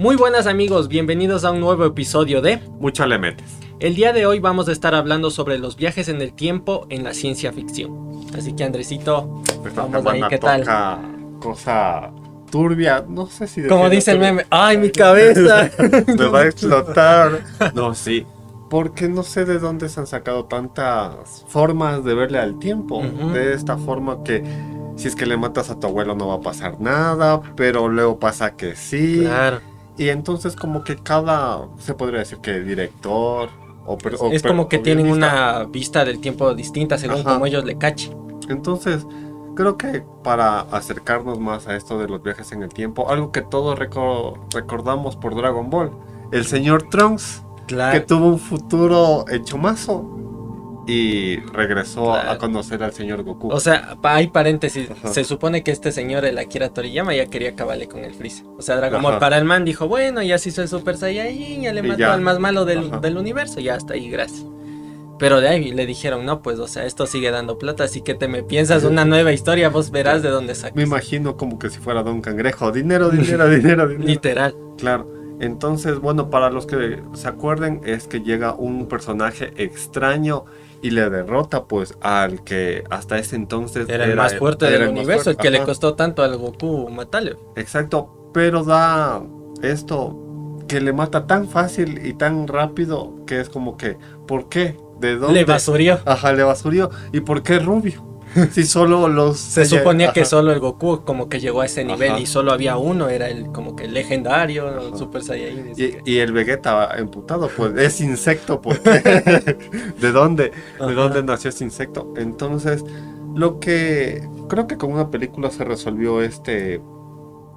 Muy buenas amigos, bienvenidos a un nuevo episodio de Mucho le metes. El día de hoy vamos a estar hablando sobre los viajes en el tiempo en la ciencia ficción. Así que Andresito, Esta vamos ahí, ¿qué tal? cosa turbia, no sé si Como dice el meme, ¡ay, mi cabeza! Me va a explotar. No, sí. Porque no sé de dónde se han sacado tantas formas de verle al tiempo. De esta forma que si es que le matas a tu abuelo no va a pasar nada, pero luego pasa que sí. Claro, Y entonces como que cada, se podría decir que director o, o es como que tienen una vista del tiempo distinta según Ajá. como ellos le cachen. Entonces, creo que para acercarnos más a esto de los viajes en el tiempo, algo que todos reco- recordamos por Dragon Ball, el señor Trunks, que Claro, tuvo un futuro hecho mazo y regresó Claro. a conocer al señor Goku. o sea, hay paréntesis, Ajá. se supone que este señor, el Akira Toriyama, ya quería acabarle con el Freezer. O sea, Dragon Ball para el man dijo, bueno, ya se hizo el Super Saiyajin, ya le mató ya. al más malo del, del universo, ya hasta ahí, gracias. Pero de ahí le dijeron, no, pues, o sea, esto sigue dando plata, así que te me piensas una nueva historia, vos verás de dónde sacas. Me imagino como que si fuera Don Cangrejo, dinero, dinero, dinero, dinero. Literal. Claro. Entonces, bueno, para los que se acuerden, es que llega un personaje extraño y le derrota pues al que hasta ese entonces Era el más fuerte era del universo, el que le costó tanto al Goku matarle. Exacto, pero da esto que le mata tan fácil y tan rápido que es como que, ¿por qué? ¿De dónde? Le basurió. Ajá, le basurió. ¿Y por qué rubio? Si solo los... Se suponía que Ajá. solo el Goku como que llegó a ese nivel Ajá. y solo había uno, era el como que el legendario, el Super Saiyajin. que- Y, el Vegeta emputado, pues es insecto, pues. ¿De dónde? ¿De dónde nació ese insecto? Entonces, lo que creo que con una película se resolvió este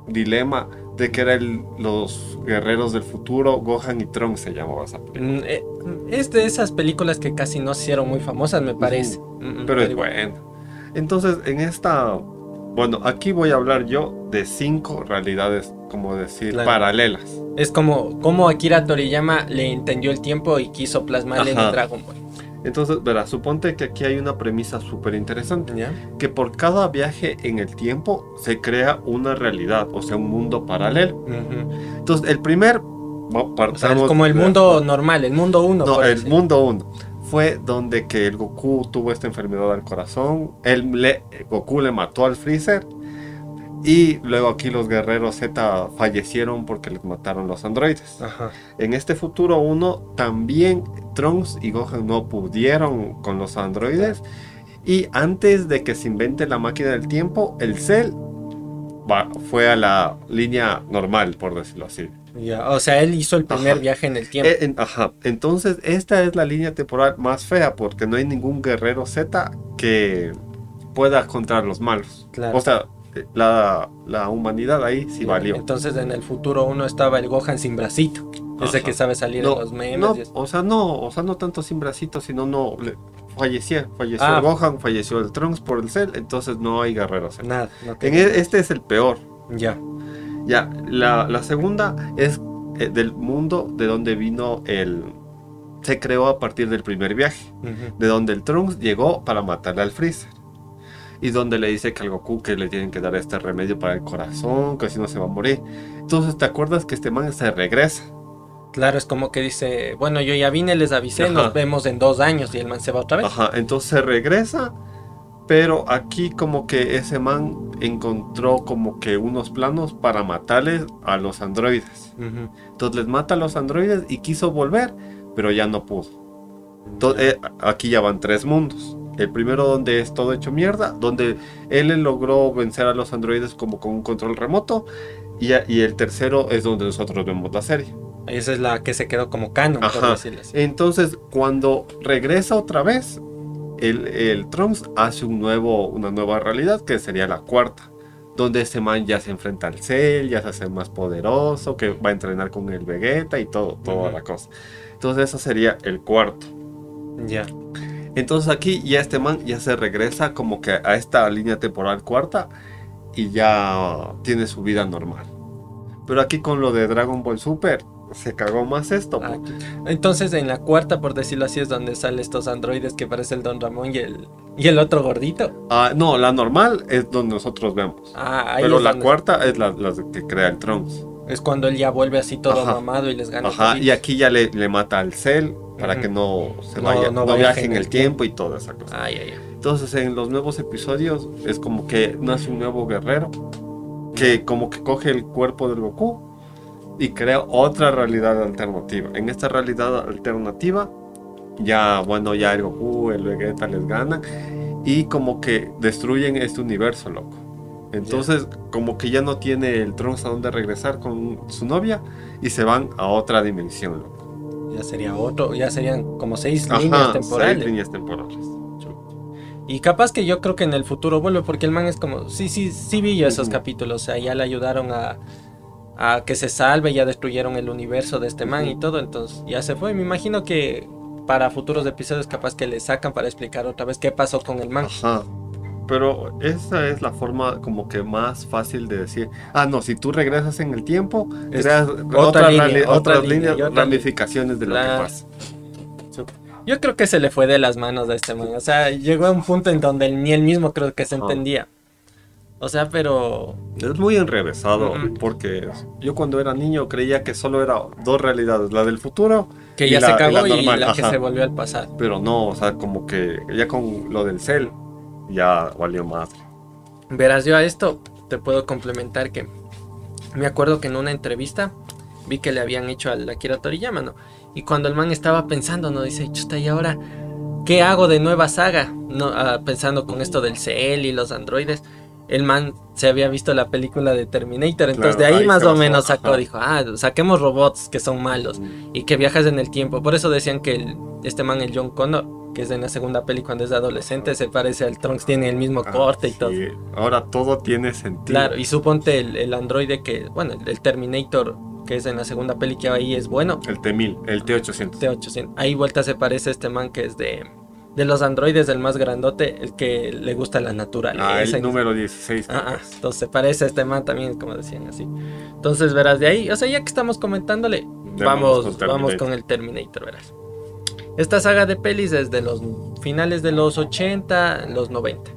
dilema de que eran los guerreros del futuro, Gohan y Trunks se llamaba esa película. Mm, eh, Es de esas películas que casi no se hicieron muy famosas, me parece. Mm, Pero es bueno. Entonces, en esta, bueno, aquí voy a hablar yo de cinco realidades, como decir, Claro. paralelas. Es como, como Akira Toriyama le entendió el tiempo y quiso plasmarle en el Dragon Ball. Entonces, verás, suponte que aquí hay una premisa súper interesante. Que por cada viaje en el tiempo se crea una realidad, o sea, un mundo paralelo. Entonces, el primer... va- O sea, es como el mundo normal, el mundo uno. No, el decir. mundo 1. Fue donde que el Goku tuvo esta enfermedad al corazón. El le- Goku le mató al Freezer. Y luego aquí los guerreros Z fallecieron porque les mataron los androides. Ajá. En este futuro 1 también Trunks y Gohan no pudieron con los androides. Y antes de que se invente la máquina del tiempo, el Cell va- fue a la línea normal, por decirlo así. Ya, O sea, él hizo el primer Ajá. viaje en el tiempo. Eh, en- ajá. Entonces, esta es la línea temporal más fea porque no hay ningún guerrero Z que pueda contra los malos. Claro. O sea, eh, la, la humanidad ahí sí valió. Entonces en el futuro uno estaba el Gohan sin bracito. Ese Ajá. que sabe salir No, en los memes. no, o sea, no, o sea, no tanto sin bracitos, sino no le- fallecía, falleció Ah. el Gohan, falleció el Trunks por el Cell, entonces no hay guerreros. Z. Nada. no En e- este es el peor. Ya. Ya, la, la segunda es eh, del mundo de donde vino el se creó a partir del primer viaje. De donde el Trunks llegó para matarle al Freezer. Y donde le dice que al Goku que le tienen que dar este remedio para el corazón, que si no se va a morir. Entonces, ¿te acuerdas que este man se regresa? Claro, es como que dice, bueno, yo ya vine, les avisé, Ajá. nos vemos en dos años y el man se va otra vez. Ajá, entonces se regresa, pero aquí como que ese man encontró como que unos planos para matarles a los androides. Entonces les mata a los androides y quiso volver, pero ya no pudo. Entonces, eh, aquí ya van tres mundos. El primero donde es todo hecho mierda, donde él logró vencer a los androides como con un control remoto. Y, y el tercero es donde nosotros vemos la serie. Esa es la que se quedó como canon, por decirlo así. Entonces, cuando regresa otra vez, el, el Trunks hace un nuevo, una nueva realidad que sería la cuarta. Donde este man ya se enfrenta al Cell, ya se hace más poderoso, que va a entrenar con el Vegeta y todo, toda Ujú. la cosa. Entonces, eso sería el cuarto. Ya. Entonces aquí ya este man ya se regresa como que a esta línea temporal cuarta y ya tiene su vida normal. Pero aquí con lo de Dragon Ball Super se cagó más esto. Ah. Entonces en la cuarta, por decirlo así, es donde salen estos androides que parece el Don Ramón y el, y el otro gordito. Ah, no, la normal es donde nosotros vemos. Ah, ahí Pero la donde- cuarta es la, la que crea el Trunks. Es cuando él ya vuelve así todo Ajá. mamado y les gana. Ajá, y aquí ya le, le mata al Cell para que no se vaya, no no, viaje viaje en el tiempo y toda esa cosa. Ay, ay, ay. Entonces en los nuevos episodios es como que nace un nuevo guerrero que como que coge el cuerpo del Goku y crea otra realidad alternativa. En esta realidad alternativa ya, bueno, ya el Goku, el Vegeta les ganan y como que destruyen este universo, loco. Entonces como que ya no tiene el Trunks a dónde regresar con su novia y se van a otra dimensión, loco. Ya sería otro, ya serían como seis Ajá, líneas seis temporales. líneas temporales. Y capaz que yo creo que en el futuro vuelve porque el man es como, sí, sí, sí vi yo esos capítulos, o sea, ya le ayudaron a, a que se salve, ya destruyeron el universo de este man y todo, entonces ya se fue. Me imagino que para futuros episodios capaz que le sacan para explicar otra vez qué pasó con el man. Ajá. Pero esa es la forma como que más fácil de decir, ah, no, si tú regresas en el tiempo, creas otra otra línea, otra otras línea líneas, otra ramificaciones de lo La- que pasa. Yo creo que se le fue de las manos a este man, o sea, llegó a un punto en donde ni él mismo creo que se entendía. O sea, pero Es muy enrevesado, porque yo cuando era niño creía que solo era dos realidades, la del futuro, que Y ya la- se y la y la que se volvió al pasado. pero no, o sea, como que ya con lo del cel, ya valió madre. Verás, yo a esto te puedo complementar que me acuerdo que en una entrevista vi que le habían hecho al Akira Toriyama, ¿no? Y cuando el man estaba pensando, ¿no? Dice, chuta, ¿y ahora qué hago de nueva saga? No, Ah, pensando con esto del Cell y los androides. El man se había visto la película de Terminator, entonces Claro, de ahí ahí más o menos sacó, ajá. dijo, ah, saquemos robots que son malos y que viajas en el tiempo. Por eso decían que el- este man, el John Connor, que es en la segunda peli cuando es adolescente, se parece al Trunks, tiene el mismo Ah, corte y todo. sí, Ahora todo tiene sentido. Claro, y suponte el, el androide que, bueno, el, el Terminator, que es en la segunda peli que ahí es bueno, El T-1000, el T-800. T800. Ahí vuelta se parece a este man que es de, de los androides, el más grandote, el que le gusta la naturaleza. Ah, el número 16. Ah, ah, entonces parece este man también, como decían así. Entonces verás de ahí, o sea, ya que estamos comentándole, vamos, con vamos con el Terminator, verás. Esta saga de pelis es de los finales de los 80, los 90.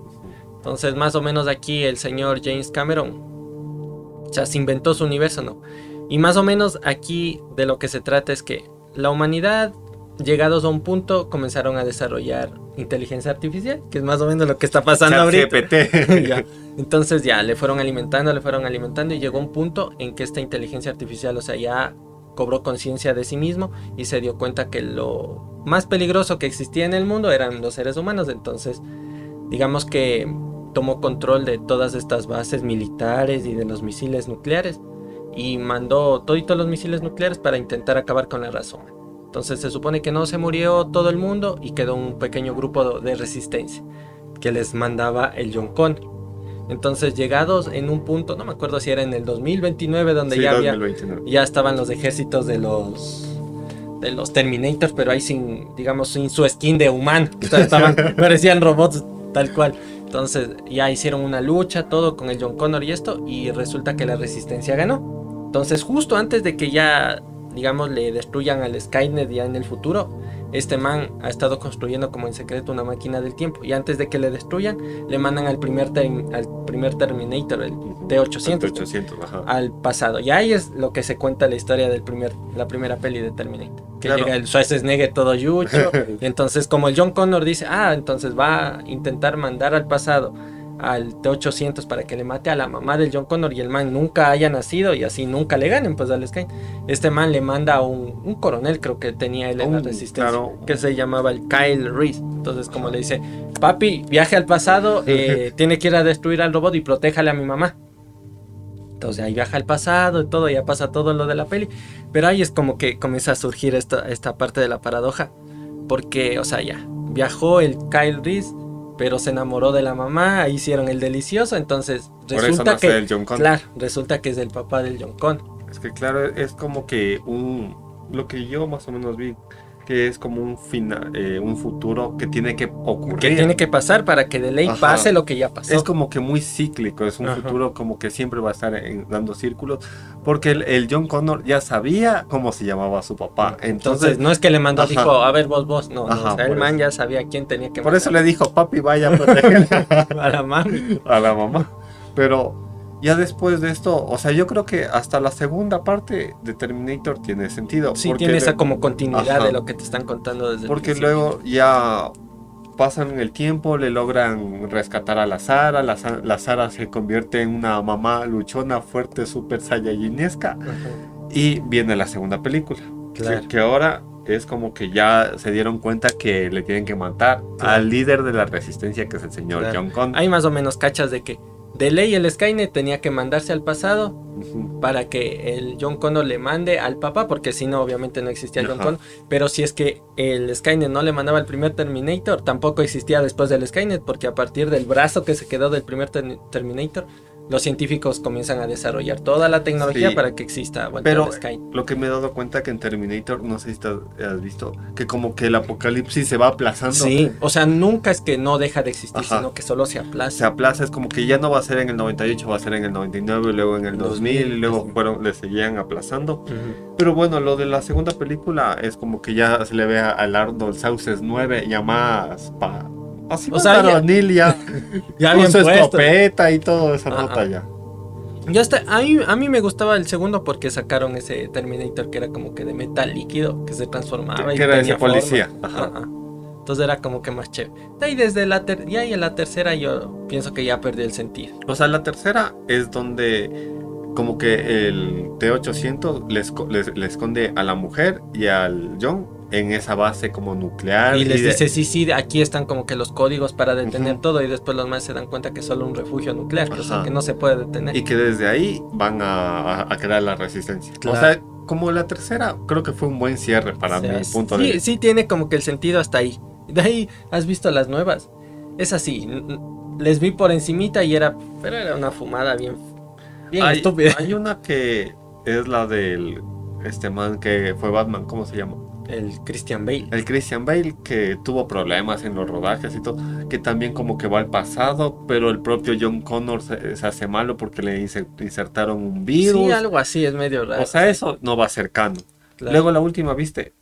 Entonces, más o menos aquí el señor James Cameron, o sea, se inventó su universo, ¿no? Y más o menos aquí de lo que se trata es que la humanidad, llegados a un punto, comenzaron a desarrollar inteligencia artificial, que es más o menos lo que está pasando ahorita. Ya. Entonces ya le fueron alimentando, le fueron alimentando y llegó un punto en que esta inteligencia artificial, o sea, ya cobró conciencia de sí mismo y se dio cuenta que lo más peligroso que existía en el mundo eran los seres humanos. Entonces, digamos que tomó control de todas estas bases militares y de los misiles nucleares y mandó todos los misiles nucleares para intentar acabar con la humana. Entonces se supone que no se murió todo el mundo y quedó un pequeño grupo de resistencia que les mandaba el John Connor. Entonces llegados en un punto, no me acuerdo si era en el 2029 donde Sí, ya había 2029. ya estaban los ejércitos de los de los Terminators, pero ahí sin, digamos, sin su skin de humano. O sea, estaban, parecían robots tal cual. Entonces ya hicieron una lucha, todo con el John Connor y esto, y resulta que la resistencia ganó. Entonces justo antes de que ya, digamos, le destruyan al Skynet ya en el futuro, este man ha estado construyendo como en secreto una máquina del tiempo. Y antes de que le destruyan, le mandan al primer, al primer Terminator, el T-800 T-800, ajá. al pasado. Y ahí es lo que se cuenta la historia del primer, la primera peli de Terminator. Que Claro. llega el Schwarzenegger todo yucho. y entonces, como el John Connor dice, ah, entonces va a intentar mandar al pasado al T-800 para que le mate a la mamá del John Connor y el man nunca haya nacido y así nunca le ganen pues al Sky. Este man le manda a un, un coronel, creo que tenía él en la resistencia, claro. que se llamaba el Kyle Reese. Entonces, como le dice, papi, viaje al pasado, eh, tiene que ir a destruir al robot y protéjale a mi mamá. Entonces ahí viaja al pasado y todo, ya pasa todo lo de la peli. Pero ahí es como que comienza a surgir esta, esta parte de la paradoja. Porque, o sea, ya, viajó el Kyle Reese, pero se enamoró de la mamá, ahí hicieron el delicioso, entonces Por resulta que... Claro, resulta que es el papá del John. Es que claro, es como que un lo que yo más o menos vi que es como un final, eh, un futuro que tiene que ocurrir. Que tiene que pasar para que de ley Ajá. pase lo que ya pasó. Es como que muy cíclico, es un Ajá. futuro como que siempre va a estar en- dando círculos, porque el, el John Connor ya sabía cómo se llamaba su papá, Entonces, entonces, no es que le mandó, Ajá. dijo, a ver vos, vos, no, no, o sea, el man eso. ya sabía quién tenía que por eso le dijo, papi, vaya a a la mami. a la mamá. Pero, Ya después de esto, o sea, yo creo que hasta la segunda parte de Terminator tiene sentido. Sí, porque tiene esa como continuidad Ajá. de lo que te están contando desde Porque luego ya pasan el tiempo, le logran rescatar a la Sara, la, Sa- la Sara se convierte en una mamá luchona, fuerte, súper sayayinesca, Ajá. y viene la segunda película. Claro. Que, que ahora es como que ya se dieron cuenta que le tienen que matar Claro. al líder de la resistencia, que es el señor Claro. John Connor. Hay más o menos cachas de que de ley el Skynet tenía que mandarse al pasado para que el John Connor le mande al papá, porque si no, obviamente no existía John Ajá. Connor. Pero si es que el Skynet no le mandaba el primer Terminator, tampoco existía después del Skynet, porque a partir del brazo que se quedó del primer ter- Terminator, los científicos comienzan a desarrollar toda la tecnología Sí. para que exista vuelta Pero lo que me he dado cuenta que en Terminator, no sé si te has visto, que como que el apocalipsis se va aplazando. Sí, o sea, nunca es que no deja de existir, Ajá. sino que solo se se aplaza. aplaza, es como que ya no va a ser en el 98, va a ser en el 99, y luego en el 2000, y luego fueron, le seguían aplazando. Ujú. Pero bueno, lo de la segunda película es como que ya se le ve a- al Arnold Sauces 9 ya más pa, así O sea, ya- ya, Ya con bien su puesto. escopeta y todo esa Ajá. nota ya. Ya está, a mí, a mí me gustaba el segundo porque sacaron ese Terminator que era como que de metal líquido, que se transformaba. Que y era tenía ese policía, forma. ajá. Ajá. Entonces era como que más chévere. Ahí desde la, ter- ya y en la tercera yo pienso que ya perdí el sentido. O sea, la tercera es donde como que el T-800 le, esco- le- le esconde a la mujer y al John en esa base como nuclear. Y les de- dice, sí, sí, aquí están como que los códigos para detener todo y después los más se dan cuenta que es solo un refugio nuclear, que, o sea, que no se puede detener. y que desde ahí van a, a- crear la resistencia. Claro. O sea, como la tercera, creo que fue un buen cierre para O sea, mi punto sí, de vista. sí tiene como que el sentido hasta ahí. De ahí, ¿has visto las nuevas? Es así, les vi por encimita y era, pero era una fumada bien, bien hay, estúpida. hay una que es la del este man que fue Batman, ¿cómo se llama? El Christian Bale. El Christian Bale que tuvo problemas en los rodajes y todo, que también como que va al pasado, pero el propio John Connor se, se hace malo porque le inse- insertaron un virus. Sí, algo así, es medio raro. o sea, eso no va cercano. Claro. Luego la última, ¿viste?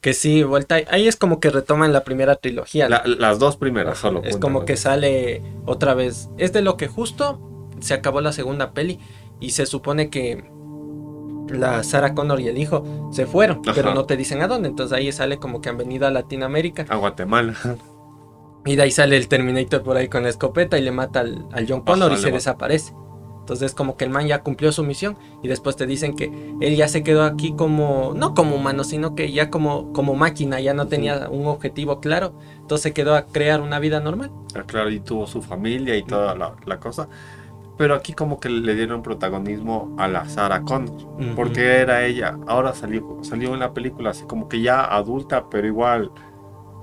que sí, vuelta. Ahí es como que retoman la primera trilogía. las dos primeras solo. Es como que sale otra vez. Es de lo que justo se acabó la segunda peli y se supone que la Sarah Connor y el hijo se fueron, Ajá. pero no te dicen a dónde. Entonces ahí sale como que han venido a Latinoamérica A Guatemala. y de ahí sale el Terminator por ahí con la escopeta y le mata al, al John Connor Ajá, y se desaparece. Entonces es como que el man ya cumplió su misión y después te dicen que él ya se quedó aquí como, no como humano, sino que ya como, como máquina, ya no tenía un objetivo claro. Entonces se quedó a crear una vida normal. Ah, Claro, y tuvo su familia y toda la, la cosa. Pero aquí como que le dieron protagonismo a la Sarah Connor. Porque era ella. Ahora salió, salió en la película así como que ya adulta, pero igual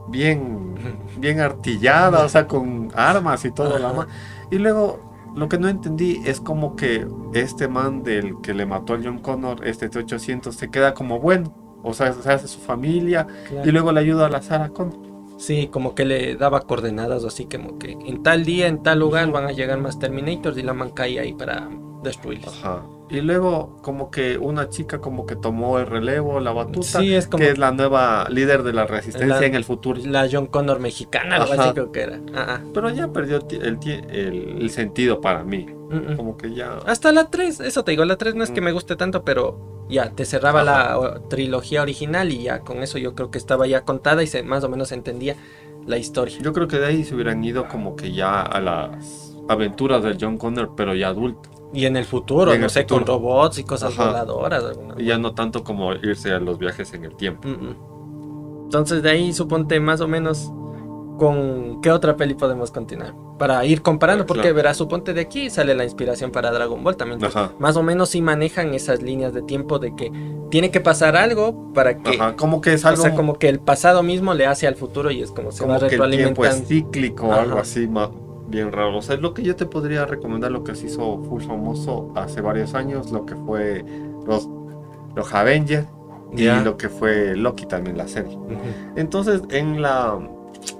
bien, bien artillada, o sea, con armas y todo. Ajá. ma- Y luego lo que no entendí es como que este man del que le mató al John Connor, este T-800, se queda como bueno. O sea, se hace su familia Claro. y luego le ayuda a la Sarah Connor. Sí, como que le daba coordenadas así como que en tal día, en tal lugar van a llegar más Terminators y la man cae ahí para destruirlos. Ajá. Y luego como que una chica como que tomó el relevo, la batuta, Sí, es como que es la nueva líder de la resistencia La- en el futuro. la John Connor mexicana, algo Ajá. así creo que era. Ah. Pero ya perdió el, el, el sentido para mí. Mm, mm. Como que ya... Hasta la 3, eso te digo, la 3 no es que Mm. me guste tanto, pero ya te cerraba la o, trilogía original y ya con eso yo creo que estaba ya contada y se más o menos entendía la historia. Yo creo que de ahí se hubieran ido como que ya a las aventuras del John Connor, pero ya adulto. Y en el futuro, en no el sé, con robots y cosas Ajá. voladoras. Y ya no tanto como irse a los viajes en el tiempo. Mm, mm. Entonces de ahí suponte más o menos con qué otra peli podemos continuar. Para ir comparando, porque Claro. verás, suponte de aquí sale la inspiración para Dragon Ball también. Más o menos sí manejan esas líneas de tiempo de que tiene que pasar algo para que... Ajá, como que es O algo sea, como que el pasado mismo le hace al futuro y es como se como va que el tiempo es retroalimentando. cíclico o algo así ma- bien raro. O sea, lo que yo te podría recomendar, lo que se hizo full famoso hace varios años, lo que fue los, los Avengers y lo que fue Loki también, la serie. Entonces, en la,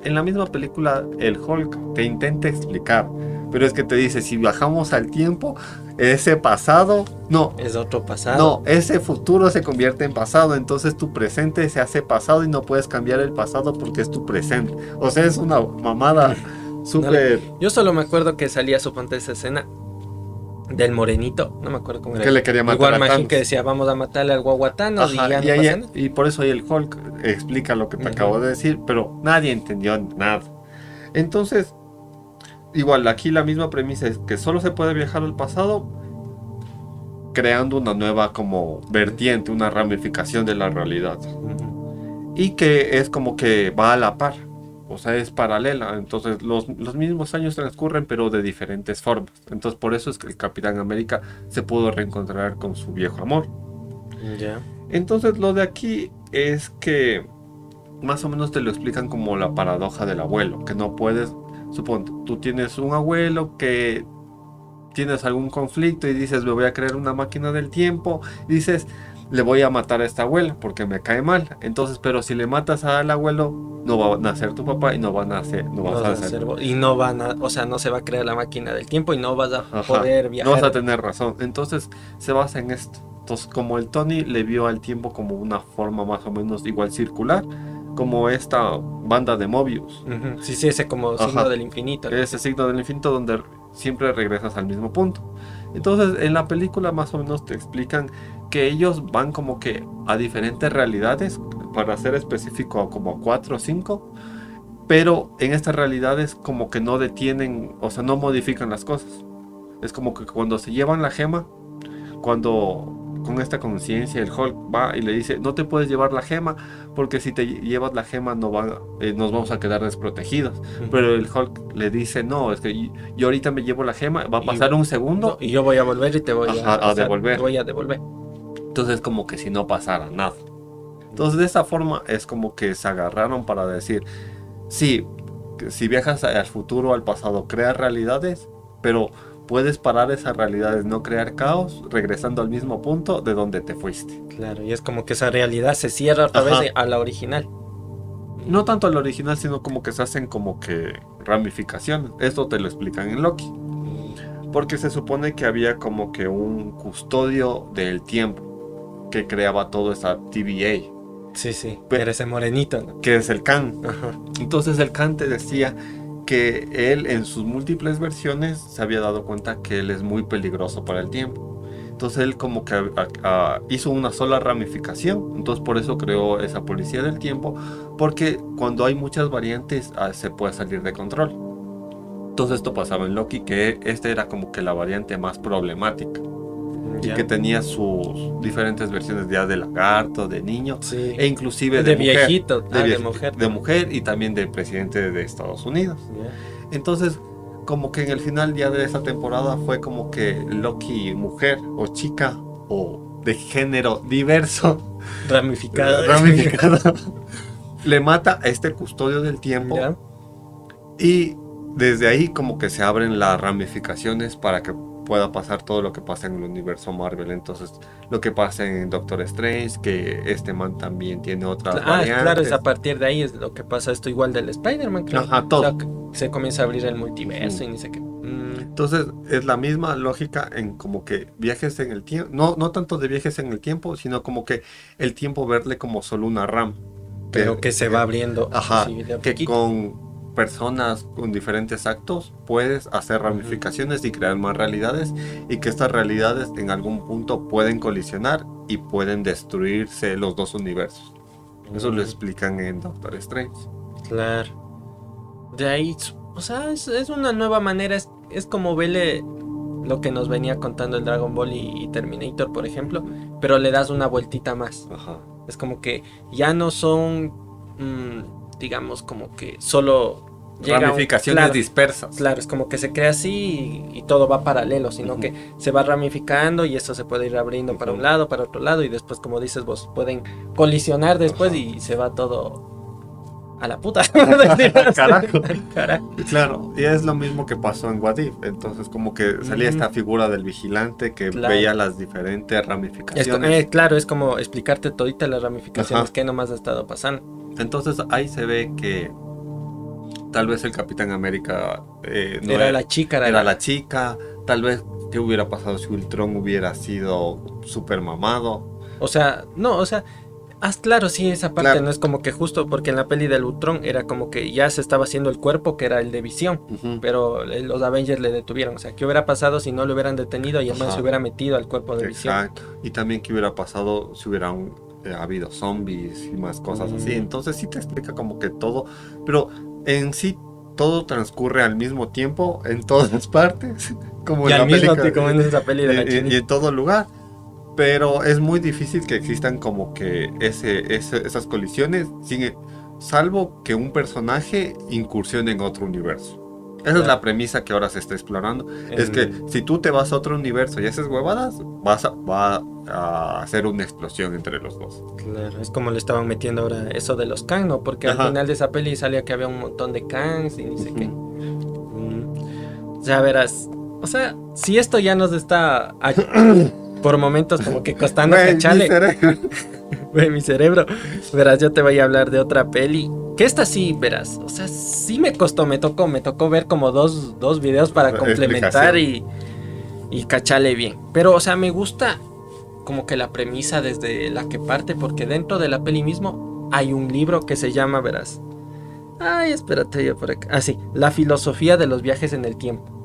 en la misma película, el Hulk te intenta explicar, pero es que te dice, si viajamos al tiempo, ese pasado, no, Es otro pasado. no, ese futuro se convierte en pasado, entonces tu presente se hace pasado y no puedes cambiar el pasado porque es tu presente. O sea, es una mamada súper... Yo solo me acuerdo que salía suponte esa escena del morenito, no me acuerdo cómo era. Que le quería matar Igual a Thanos. que decía, vamos a matarle al guaguatanos y ya y, no ahí- y por eso ahí el Hulk explica lo que te acabo de decir, pero nadie entendió nada. Entonces, igual aquí la misma premisa es que solo se puede viajar al pasado creando una nueva como vertiente, una ramificación de la realidad. Y que es como que va a la par, o sea, es paralela. Entonces los, los mismos años transcurren pero de diferentes formas. Entonces por eso es que el Capitán América se pudo reencontrar con su viejo amor. Ya. Entonces lo de aquí es que más o menos te lo explican como la paradoja del abuelo, que no puedes, suponte, tú tienes un abuelo que tienes algún conflicto y dices, me voy a crear una máquina del tiempo, y dices, le voy a matar a esta abuela porque me cae mal. Entonces, pero si le matas al abuelo, no va a nacer tu papá y no va a nacer, no vas No a nacer. y no van a, o sea, no se va a crear la máquina del tiempo y no vas a Ajá, poder No viajar. vas a tener razón. Entonces se basa en esto. Entonces como el Tony le vio al tiempo como una forma más o menos igual circular, como esta banda de Mobius. Ujú. Sí, sí, ese como Ajá. signo del infinito. ¿no? Ese signo del infinito donde siempre regresas al mismo punto. Entonces en la película más o menos te explican que ellos van como que a diferentes realidades, para ser específico como a 4 o 5, pero en estas realidades como que no detienen, o sea, no modifican las cosas. Es como que cuando se llevan la gema, cuando con esta conciencia el Hulk va y le dice, no te puedes llevar la gema, porque si te llevas la gema no van, eh, nos vamos a quedar desprotegidos. Ujú. Pero el Hulk le dice, no, es que y- yo ahorita me llevo la gema, va a Y- pasar un segundo, No, y yo voy a volver y te voy a, a sea, devolver. te voy a devolver. Entonces es como que si no pasara nada. Entonces de esa forma es como que se agarraron para decir, sí, si viajas al futuro o al pasado, creas realidades, pero puedes parar esas realidades, no crear caos, regresando al mismo punto de donde te fuiste. Claro, y es como que esa realidad se cierra otra vez a la original. No tanto al original, sino como que se hacen como que ramificaciones. Esto te lo explican en Loki. Porque se supone que había como que un custodio del tiempo que creaba toda esa TVA, Sí, sí. Pe- Era ese morenito, ¿no? que es el Khan. Ajá. Entonces el Khan te decía que él en sus múltiples versiones se había dado cuenta que él es muy peligroso para el tiempo. Entonces él como que a- a- hizo una sola ramificación, entonces por eso creó esa policía del tiempo, porque cuando hay muchas variantes ah, se puede salir de control. Entonces esto pasaba en Loki, que esta era como que la variante más problemática y que tenía sus diferentes versiones ya de lagarto, de niño Sí. e inclusive de, de, mujer, viejito, ah, de, mujer. de mujer y también de presidente de Estados Unidos. Entonces, como que en el final ya de esa temporada fue como que Loki mujer o chica o de género diverso, Ramificado. ramificado, le mata a este custodio del tiempo Ya. y desde ahí como que se abren las ramificaciones para que pueda pasar todo lo que pasa en el universo Marvel. Entonces, lo que pasa en Doctor Strange, que este man también tiene otras Ah, variantes. claro, es a partir de ahí es lo que pasa esto igual del Spider-Man, creo. Ajá, todo. O sea, que se comienza a abrir el multiverso Sí. y sé qué. Mm, Entonces es la misma lógica en como que viajes en el tiempo, no, no tanto de viajes en el tiempo, sino como que el tiempo verle como solo una RAM. pero que se va abriendo Ajá, así que con personas con diferentes actos puedes hacer ramificaciones y crear más realidades y que estas realidades en algún punto pueden colisionar y pueden destruirse los dos universos. Eso lo explican en Doctor Strange. Claro. De ahí, o sea, es, es una nueva manera, es, es como verle lo que nos venía contando el Dragon Ball y, y Terminator, por ejemplo, pero le das una vueltita más. Ajá. Es como que ya no son, mm, digamos, como que solo Ramificaciones claro, dispersas. Claro, es como que se crea así y, y todo va paralelo, sino que se va ramificando y eso se puede ir abriendo para un lado, para otro lado y después, como dices vos, pueden colisionar después y se va todo a la puta. Carajo. Carajo. Claro, y es lo mismo que pasó en What If. Entonces, como que salía esta figura del vigilante que Claro. veía las diferentes Es ramificaciones. eh, claro, es como explicarte todita las ramificaciones Ajá. que nomás ha estado pasando. Entonces, ahí se ve que tal vez el Capitán América eh, no era la chica, era, era la- la chica. Tal vez, ¿qué hubiera pasado si Ultron hubiera sido super mamado? O sea, no, o sea, Ah, claro, sí, esa parte Claro. no es como que justo porque en la peli del Ultron era como que ya se estaba haciendo el cuerpo que era el de visión, Ujú. pero eh, los Avengers le detuvieron. O sea, ¿qué hubiera pasado si no lo hubieran detenido y el man se hubiera metido al cuerpo de visión? Exacto. Y también qué hubiera pasado si hubieran eh, habido zombies y más cosas así. Mm. Entonces sí te explica como que todo, pero en sí todo transcurre al mismo tiempo en todas partes, como Y en al la mismo película, tiempo, como en esa peli de la y- y- en todo lugar. Pero es muy difícil que existan como que ese, ese- esas colisiones, sin, salvo que un personaje incursione en otro universo. Esa es la premisa que ahora se está explorando. Es que si tú te vas a otro universo y haces huevadas, vas a, va a hacer una explosión entre los dos. Claro, es como le estaban metiendo ahora eso de los Kang, ¿no? Porque Ajá. al final de esa peli salía que había un montón de Kangs y ni sé qué. Mm. Sea, verás, o sea, si esto ya nos está por momentos como que costando Güey, mi cachale, cerebro. mi cerebro, verás, yo te voy a hablar de otra peli, que esta sí, verás, o sea, sí me costó, me tocó, me tocó ver como dos, dos videos para complementar y, y cachale bien. Pero, o sea, me gusta como que la premisa desde la que parte, porque dentro de la peli mismo hay un libro que se llama, verás. Ay, espérate, yo por acá. Ah, sí, La filosofía de los viajes en el tiempo.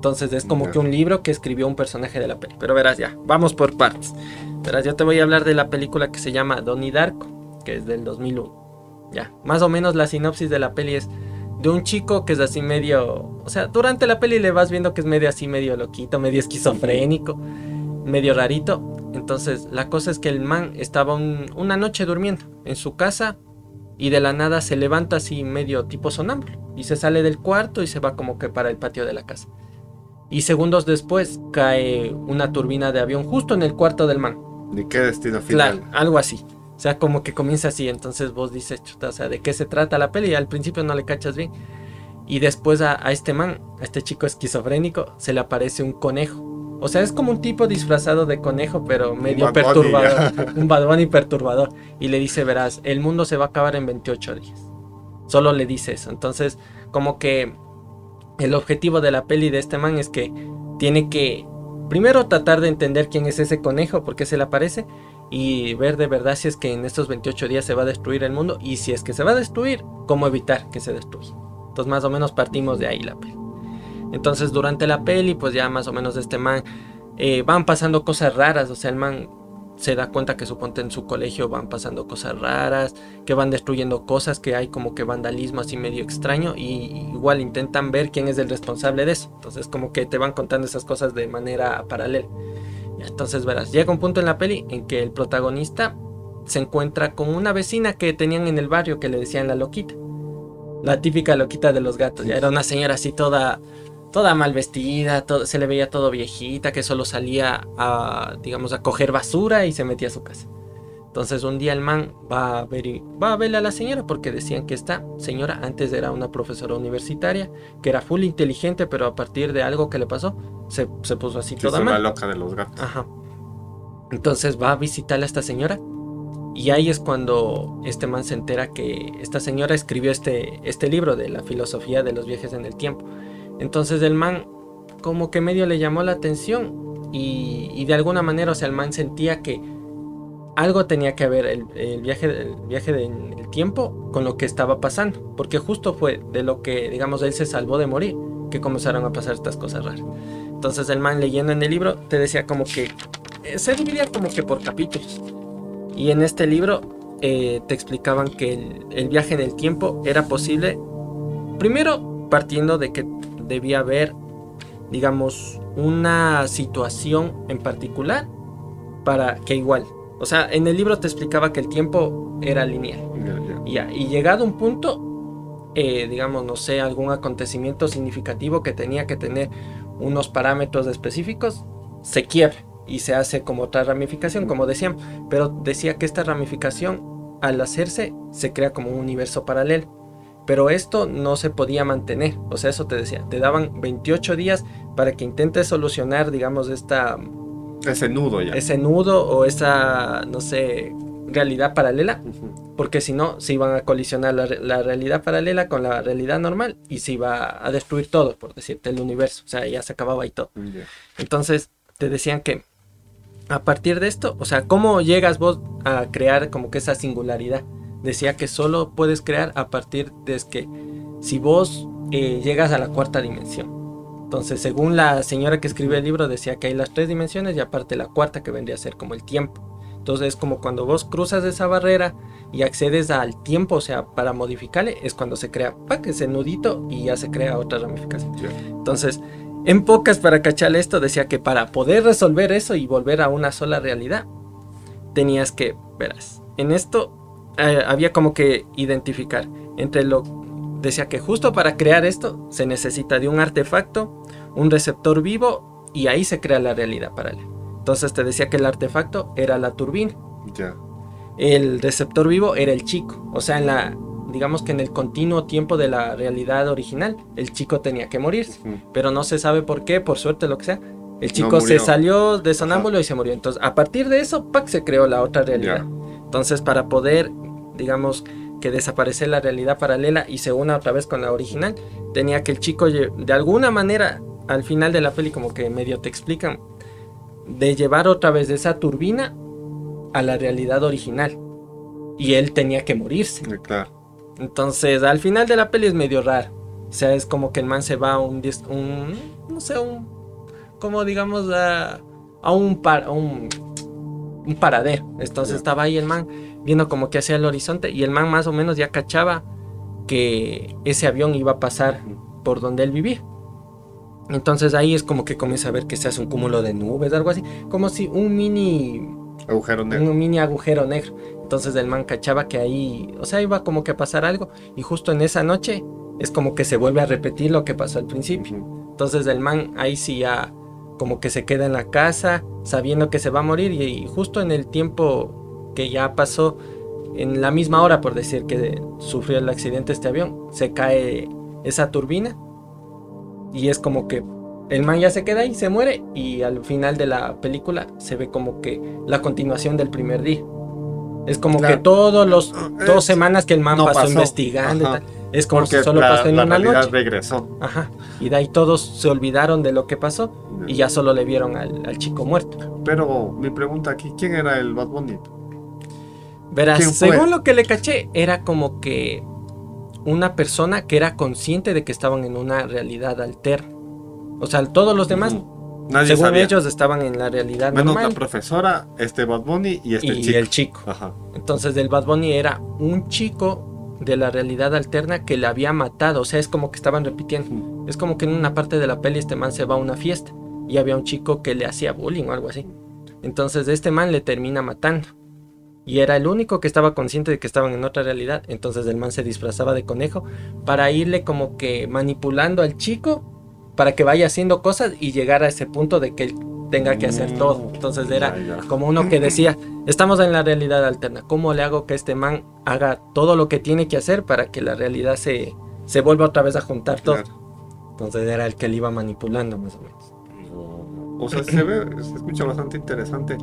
Entonces es como que un libro que escribió un personaje de la peli. Pero verás ya, vamos por partes. Verás, yo te voy a hablar de la película que se llama Donnie Darko, que es del 2001. Ya, más o menos la sinopsis de la peli es de un chico que es así medio, o sea, durante la peli le vas viendo que es medio así, medio loquito, medio esquizofrénico, medio rarito. Entonces, la cosa es que el man estaba un- una noche durmiendo en su casa y de la nada se levanta así medio tipo sonámbulo y se sale del cuarto y se va como que para el patio de la casa. Y segundos después cae una turbina de avión justo en el cuarto del man. Ni qué destino final. Claro, algo así. O sea, como que comienza así, entonces vos dices, chuta, o sea, ¿de qué se trata la peli? Al principio no le cachas bien. Y después a, a este man, a este chico esquizofrénico, se le aparece un conejo. O sea, es como un tipo disfrazado de conejo, pero medio Bunny, perturbador. un Bad Bunny perturbador. Y le dice, verás, el mundo se va a acabar en 28 días. Solo le dice eso. Entonces, como que el objetivo de la peli de este man es que tiene que primero tratar de entender quién es ese conejo, por qué se le aparece, y ver de verdad si es que en estos 28 días se va a destruir el mundo, y si es que se va a destruir, cómo evitar que se destruya. Entonces más o menos partimos de ahí la peli. Entonces durante la peli, pues ya más o menos este man, eh, van pasando cosas raras, o sea, el man se da cuenta que suponte en su colegio van pasando cosas raras, que van destruyendo cosas, que hay como que vandalismo así medio extraño y igual intentan ver quién es el responsable de eso. Entonces como que te van contando esas cosas de manera paralela. Entonces verás, llega un punto en la peli en que el protagonista se encuentra con una vecina que tenían en el barrio que le decían la loquita. La típica loquita de los gatos. Ya era una señora así toda toda mal vestida, todo- se le veía todo viejita, que solo salía a, digamos, a coger basura y se metía a su casa. Entonces un día el man va a ver va a verle a la señora porque decían que esta señora antes era una profesora universitaria, que era full inteligente, pero a partir de algo que le pasó, se, se puso así Que toda son la mal. loca de los gatos. Ajá. Entonces va a visitarle a esta señora. Y ahí es cuando este man se entera que esta señora escribió este, este libro de la filosofía de los viajes en el tiempo. Entonces el man como que medio le llamó la atención y, y de alguna manera, o sea, el man sentía que algo tenía que ver el, el viaje, el viaje del tiempo con lo que estaba pasando. Porque justo fue de lo que, digamos, él se salvó de morir que comenzaron a pasar estas cosas raras. Entonces el man leyendo en el libro te decía como que eh, se dividía como que por capítulos. Y en este libro eh, te explicaban que el, el viaje en el tiempo era posible, primero partiendo de que debía haber, digamos, una situación en particular para que igual, o sea, en el libro te explicaba que el tiempo era lineal. Ya, ya. Y, ya, y llegado un punto, eh, digamos, no sé, algún acontecimiento significativo que tenía que tener unos parámetros específicos, se quiebra y se hace como otra ramificación, como decían. Pero decía que esta ramificación, al hacerse, se crea como un universo paralelo. Pero esto no se podía mantener. O sea, eso te decía. Te daban 28 días para que intentes solucionar, digamos, esta, Ese nudo ya. ese nudo o esa, no sé, realidad paralela porque si no se iban a colisionar la, la realidad paralela con la realidad normal y se iba a destruir todo, por decirte, el universo, o sea, ya se acababa y todo. Entonces te decían que a partir de esto, o sea, ¿cómo llegas vos a crear como que esa singularidad? Decía que solo puedes crear a partir de que si vos eh, llegas a la cuarta dimensión. Entonces, según la señora que escribió el libro, decía que hay las tres dimensiones y aparte la cuarta que vendría a ser como el tiempo. Entonces, es como cuando vos cruzas esa barrera y accedes al tiempo, o sea, para modificarle, es cuando se crea ¡pac! ese nudito y ya se crea otra ramificación. Entonces, en pocas para cacharle esto, decía que para poder resolver eso y volver a una sola realidad, tenías que, verás, en esto eh, había como que identificar entre lo... Decía que justo para crear esto se necesita de un artefacto, un receptor vivo y ahí se crea la realidad paralela. Entonces te decía que el artefacto era la turbina. Ya. El receptor vivo era el chico. O sea, en la, digamos que en el continuo tiempo de la realidad original, el chico tenía que morirse. Ujú. Pero no se sabe por qué, por suerte, lo que sea. El chico No se salió de sonámbulo y se murió. Entonces, a partir de eso, ¡pac! se creó la otra realidad. Entonces, para poder, digamos, que desaparecer la realidad paralela y se una otra vez con la original, tenía que el chico, de alguna manera, al final de la peli, como que medio te explican, de llevar otra vez esa turbina a la realidad original. Y él tenía que morirse. Claro. Entonces, al final de la peli es medio raro. O sea, es como que el man se va a un, un no sé, un, como digamos, a, a un, par, a un, un paradero. Entonces estaba ahí el man viendo como que hacia el horizonte y el man más o menos ya cachaba que ese avión iba a pasar por donde él vivía. Entonces ahí es como que comienza a ver que se hace un cúmulo de nubes, algo así, como si un mini Agujero negro. un mini agujero negro. Entonces el man cachaba que ahí, o sea, iba como que a pasar algo. Y justo en esa noche es como que se vuelve a repetir lo que pasó al principio. Entonces el man ahí sí ya como que se queda en la casa sabiendo que se va a morir. Y, y justo en el tiempo que ya pasó, en la misma hora por decir que sufrió el accidente este avión, se cae esa turbina. Y es como que el man ya se queda ahí, se muere y al final de la película se ve como que la continuación del primer día. Es como Claro. que todos los Es- dos semanas que el man no pasó, pasó. investigando, y tal, es como Porque si solo la, pasó en la una noche. regresó. Ajá. Y de ahí todos se olvidaron de lo que pasó y ya solo le vieron al, al chico muerto. Pero mi pregunta aquí, ¿quién era el Bad Bunny? Verás, según lo que le caché, era como que una persona que era consciente de que estaban en una realidad alterna. O sea, todos los demás. Nadie según sabía. ellos, estaban en la realidad Menos normal. la profesora, este Bad Bunny y este y chico. el chico. Ajá. Entonces el Bad Bunny era un chico de la realidad alterna que le había matado. O sea, es como que estaban repitiendo. Es como que en una parte de la peli este man se va a una fiesta y había un chico que le hacía bullying o algo así. Entonces este man le termina matando. Y era el único que estaba consciente de que estaban en otra realidad. Entonces el man se disfrazaba de conejo para irle como que manipulando al chico para que vaya haciendo cosas y llegar a ese punto de que él tenga que hacer todo. Entonces era como uno que decía, estamos en la realidad alterna, ¿cómo le hago que este man haga todo lo que tiene que hacer para que la realidad se, se vuelva otra vez a juntar todo? Entonces era el que le iba manipulando más o menos. O sea, se ve, se escucha bastante interesante.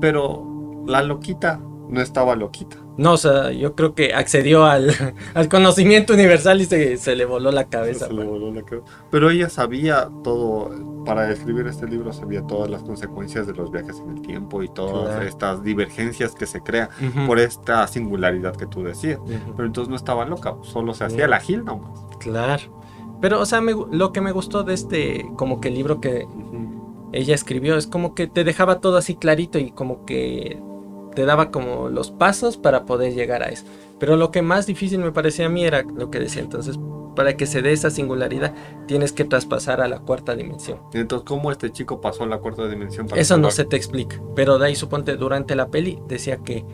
Pero la loquita no estaba loquita. No, o sea, yo creo que accedió al, al conocimiento universal y se, se le voló la cabeza. Se le voló la cabeza. Pero ella sabía todo, para escribir este libro sabía todas las consecuencias de los viajes en el tiempo y todas Claro. estas divergencias que se crean por esta singularidad que tú decías. Pero entonces no estaba loca, solo se hacía la gil nomás. Claro. Pero, o sea, me lo que me gustó de este, como que el libro que ella escribió, es como que te dejaba todo así clarito y como que te daba como los pasos para poder llegar a eso. Pero lo que más difícil me parecía a mí era lo que decía, entonces, para que se dé esa singularidad, tienes que traspasar a la cuarta dimensión. Entonces, ¿cómo este chico pasó a la cuarta dimensión? para Eso no se te explica, pero de ahí suponte durante la peli decía que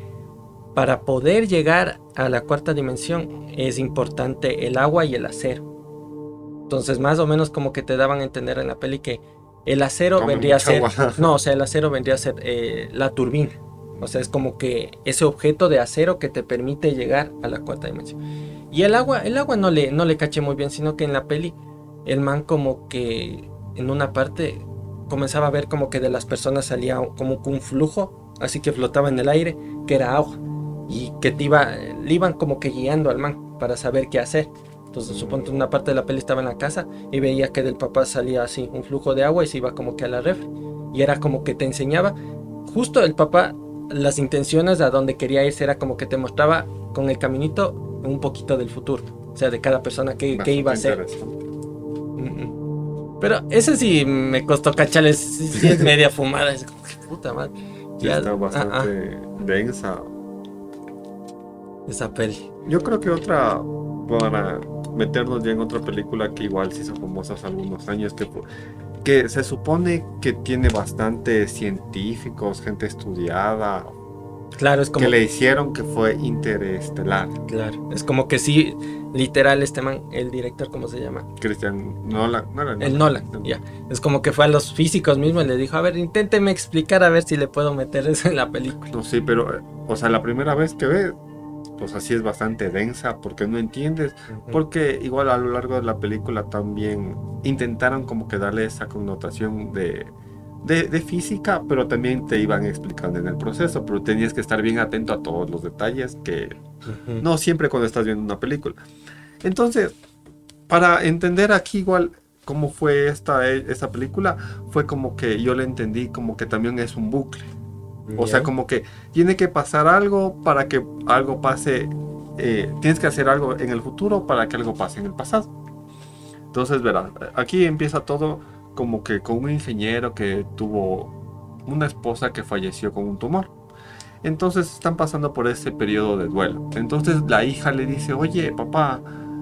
para poder llegar a la cuarta dimensión es importante el agua y el acero. Entonces más o menos como que te daban a entender en la peli que el acero Come vendría a ser... agua. No, o sea, el acero vendría a ser eh, la turbina. O sea, es como que ese objeto de acero que te permite llegar a la cuarta dimensión. Y el agua, el agua no le, no le caché muy bien, sino que en la peli el man como que en una parte comenzaba a ver como que de las personas salía como que un flujo, así que flotaba en el aire, que era agua. Y que te iba, le iban como que guiando al man para saber qué hacer. Entonces, suponte una parte de la peli estaba en la casa y veía que del papá salía así un flujo de agua y se iba como que a la refri. Y era como que te enseñaba justo el papá, las intenciones a donde quería irse era como que te mostraba con el caminito un poquito del futuro. O sea, de cada persona que, que iba a ser. Pero ese sí me costó cacharles, sí, es media fumada. Es como que puta madre. Ya, está bastante densa. Esa peli. Yo creo que otra, para meternos ya en otra película que igual se hizo famosa hace algunos años, que, que se supone que tiene bastantes científicos, gente estudiada. Claro, es como. Que le hicieron que fue interestelar. Claro, es como que sí, literal, este man, el director, ¿cómo se llama? Cristian Nolan. Nolan. El Nolan, ya. Es como que fue a los físicos mismos y le dijo, a ver, inténteme explicar a ver si le puedo meter eso en la película. No, sí, pero, o sea, la primera vez que ve, pues así es bastante densa porque no entiendes, porque igual a lo largo de la película también intentaron como que darle esa connotación de, de, física, pero también te iban explicando en el proceso, pero tenías que estar bien atento a todos los detalles que no siempre cuando estás viendo una película. Entonces, para entender aquí igual cómo fue esta, esta película, fue como que yo le entendí como que también es un bucle. O sea, como que tiene que pasar algo para que algo pase. Eh, tienes que hacer algo en el futuro para que algo pase en el pasado. Entonces, verás, aquí empieza todo como que con un ingeniero que tuvo una esposa que falleció con un tumor. Entonces están pasando por ese periodo de duelo. Entonces la hija le dice, oye, papá,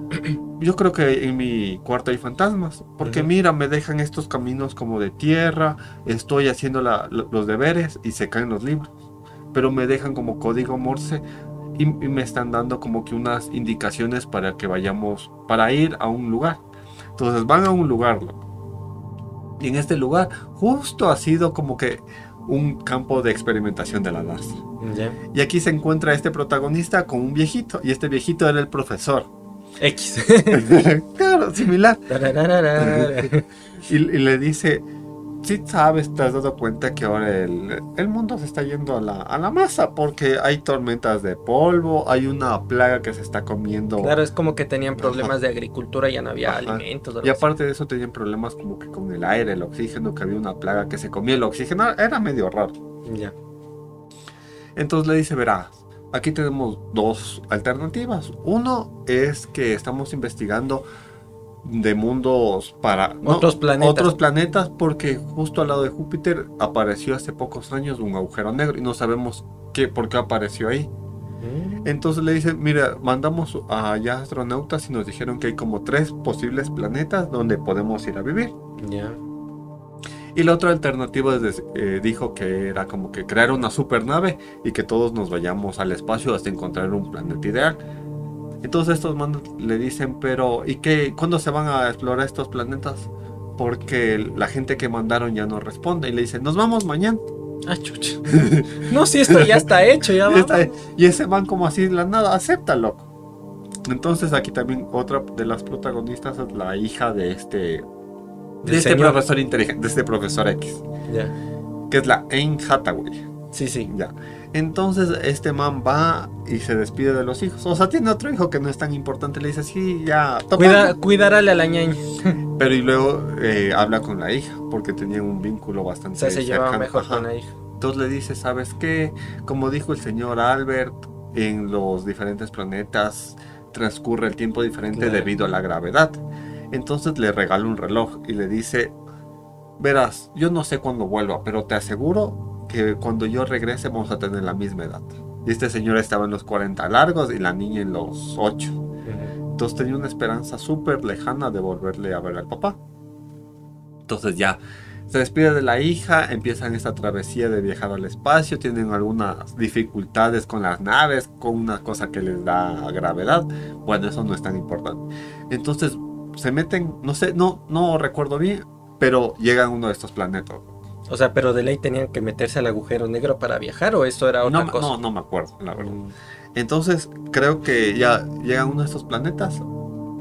yo creo que en mi cuarto hay fantasmas, porque mira, me dejan estos caminos como de tierra, estoy haciendo los deberes y se caen los libros, pero me dejan como código Morse y, me están dando como que unas indicaciones para que vayamos, para ir a un lugar. Entonces van a un lugar, y en este lugar justo ha sido como que un campo de experimentación de la NASA. Y aquí se encuentra este protagonista con un viejito, y este viejito era el profesor. X. claro, similar. y, le dice, si sabes, te has dado cuenta que ahora el, mundo se está yendo a la, a la, masa porque hay tormentas de polvo, hay una plaga que se está comiendo. Claro, es como que tenían problemas de agricultura, ya no había alimentos. Y aparte de eso tenían problemas como que con el aire, el oxígeno, que había una plaga que se comía el oxígeno, era medio raro. Ya. Entonces le dice, verás, aquí tenemos dos alternativas. Uno es que estamos investigando de mundos para otros planetas. Otros planetas porque justo al lado de Júpiter apareció hace pocos años un agujero negro y no sabemos qué, por qué apareció ahí. Mm. Entonces le dicen, mira, mandamos allá astronautas y nos dijeron que hay como tres posibles planetas donde podemos ir a vivir. Ya. Y la otra alternativa eh, dijo que era como que crear una supernave y que todos nos vayamos al espacio hasta encontrar un planeta ideal. Entonces estos manos le dicen, pero ¿y qué? ¿Cuándo se van a explorar estos planetas? Porque la gente que mandaron ya no responde y le dicen, nos vamos mañana. Ah, chucha. no, si esto ya está hecho, ya va. Y ese van como así la nada, acéptalo. Entonces aquí también otra de las protagonistas es la hija de este de este profesor inteligente, de este profesor X. Ya. Que es la Anne Hathaway. Sí, sí. Ya. Entonces este man va y se despide de los hijos. O sea, tiene otro hijo que no es tan importante. Le dice, sí, ya. Cuida, cuidarle a la ñaña. Pero y luego eh, habla con la hija porque tenía un vínculo bastante. O sea, se llevaba mejor con la hija. Entonces le dice, ¿sabes qué? Como dijo el señor Albert, en los diferentes planetas transcurre el tiempo diferente debido a la gravedad. Entonces le regala un reloj y le dice, verás, yo no sé cuándo vuelva, pero te aseguro que cuando yo regrese vamos a tener la misma edad. Y este señor estaba en los 40 largos y la niña en los 8. Entonces tenía una esperanza súper lejana de volverle a ver al papá. Entonces ya se despide de la hija, empiezan esta travesía de viajar al espacio, tienen algunas dificultades con las naves, con una cosa que les da gravedad. Bueno, eso no es tan importante. Entonces se meten, no sé, no, no recuerdo bien, pero llegan a uno de estos planetas. O sea, pero de ley tenían que meterse al agujero negro para viajar o esto era otra no, cosa. No, no me acuerdo, la verdad. Mm. Entonces, creo que ya llegan uno de estos planetas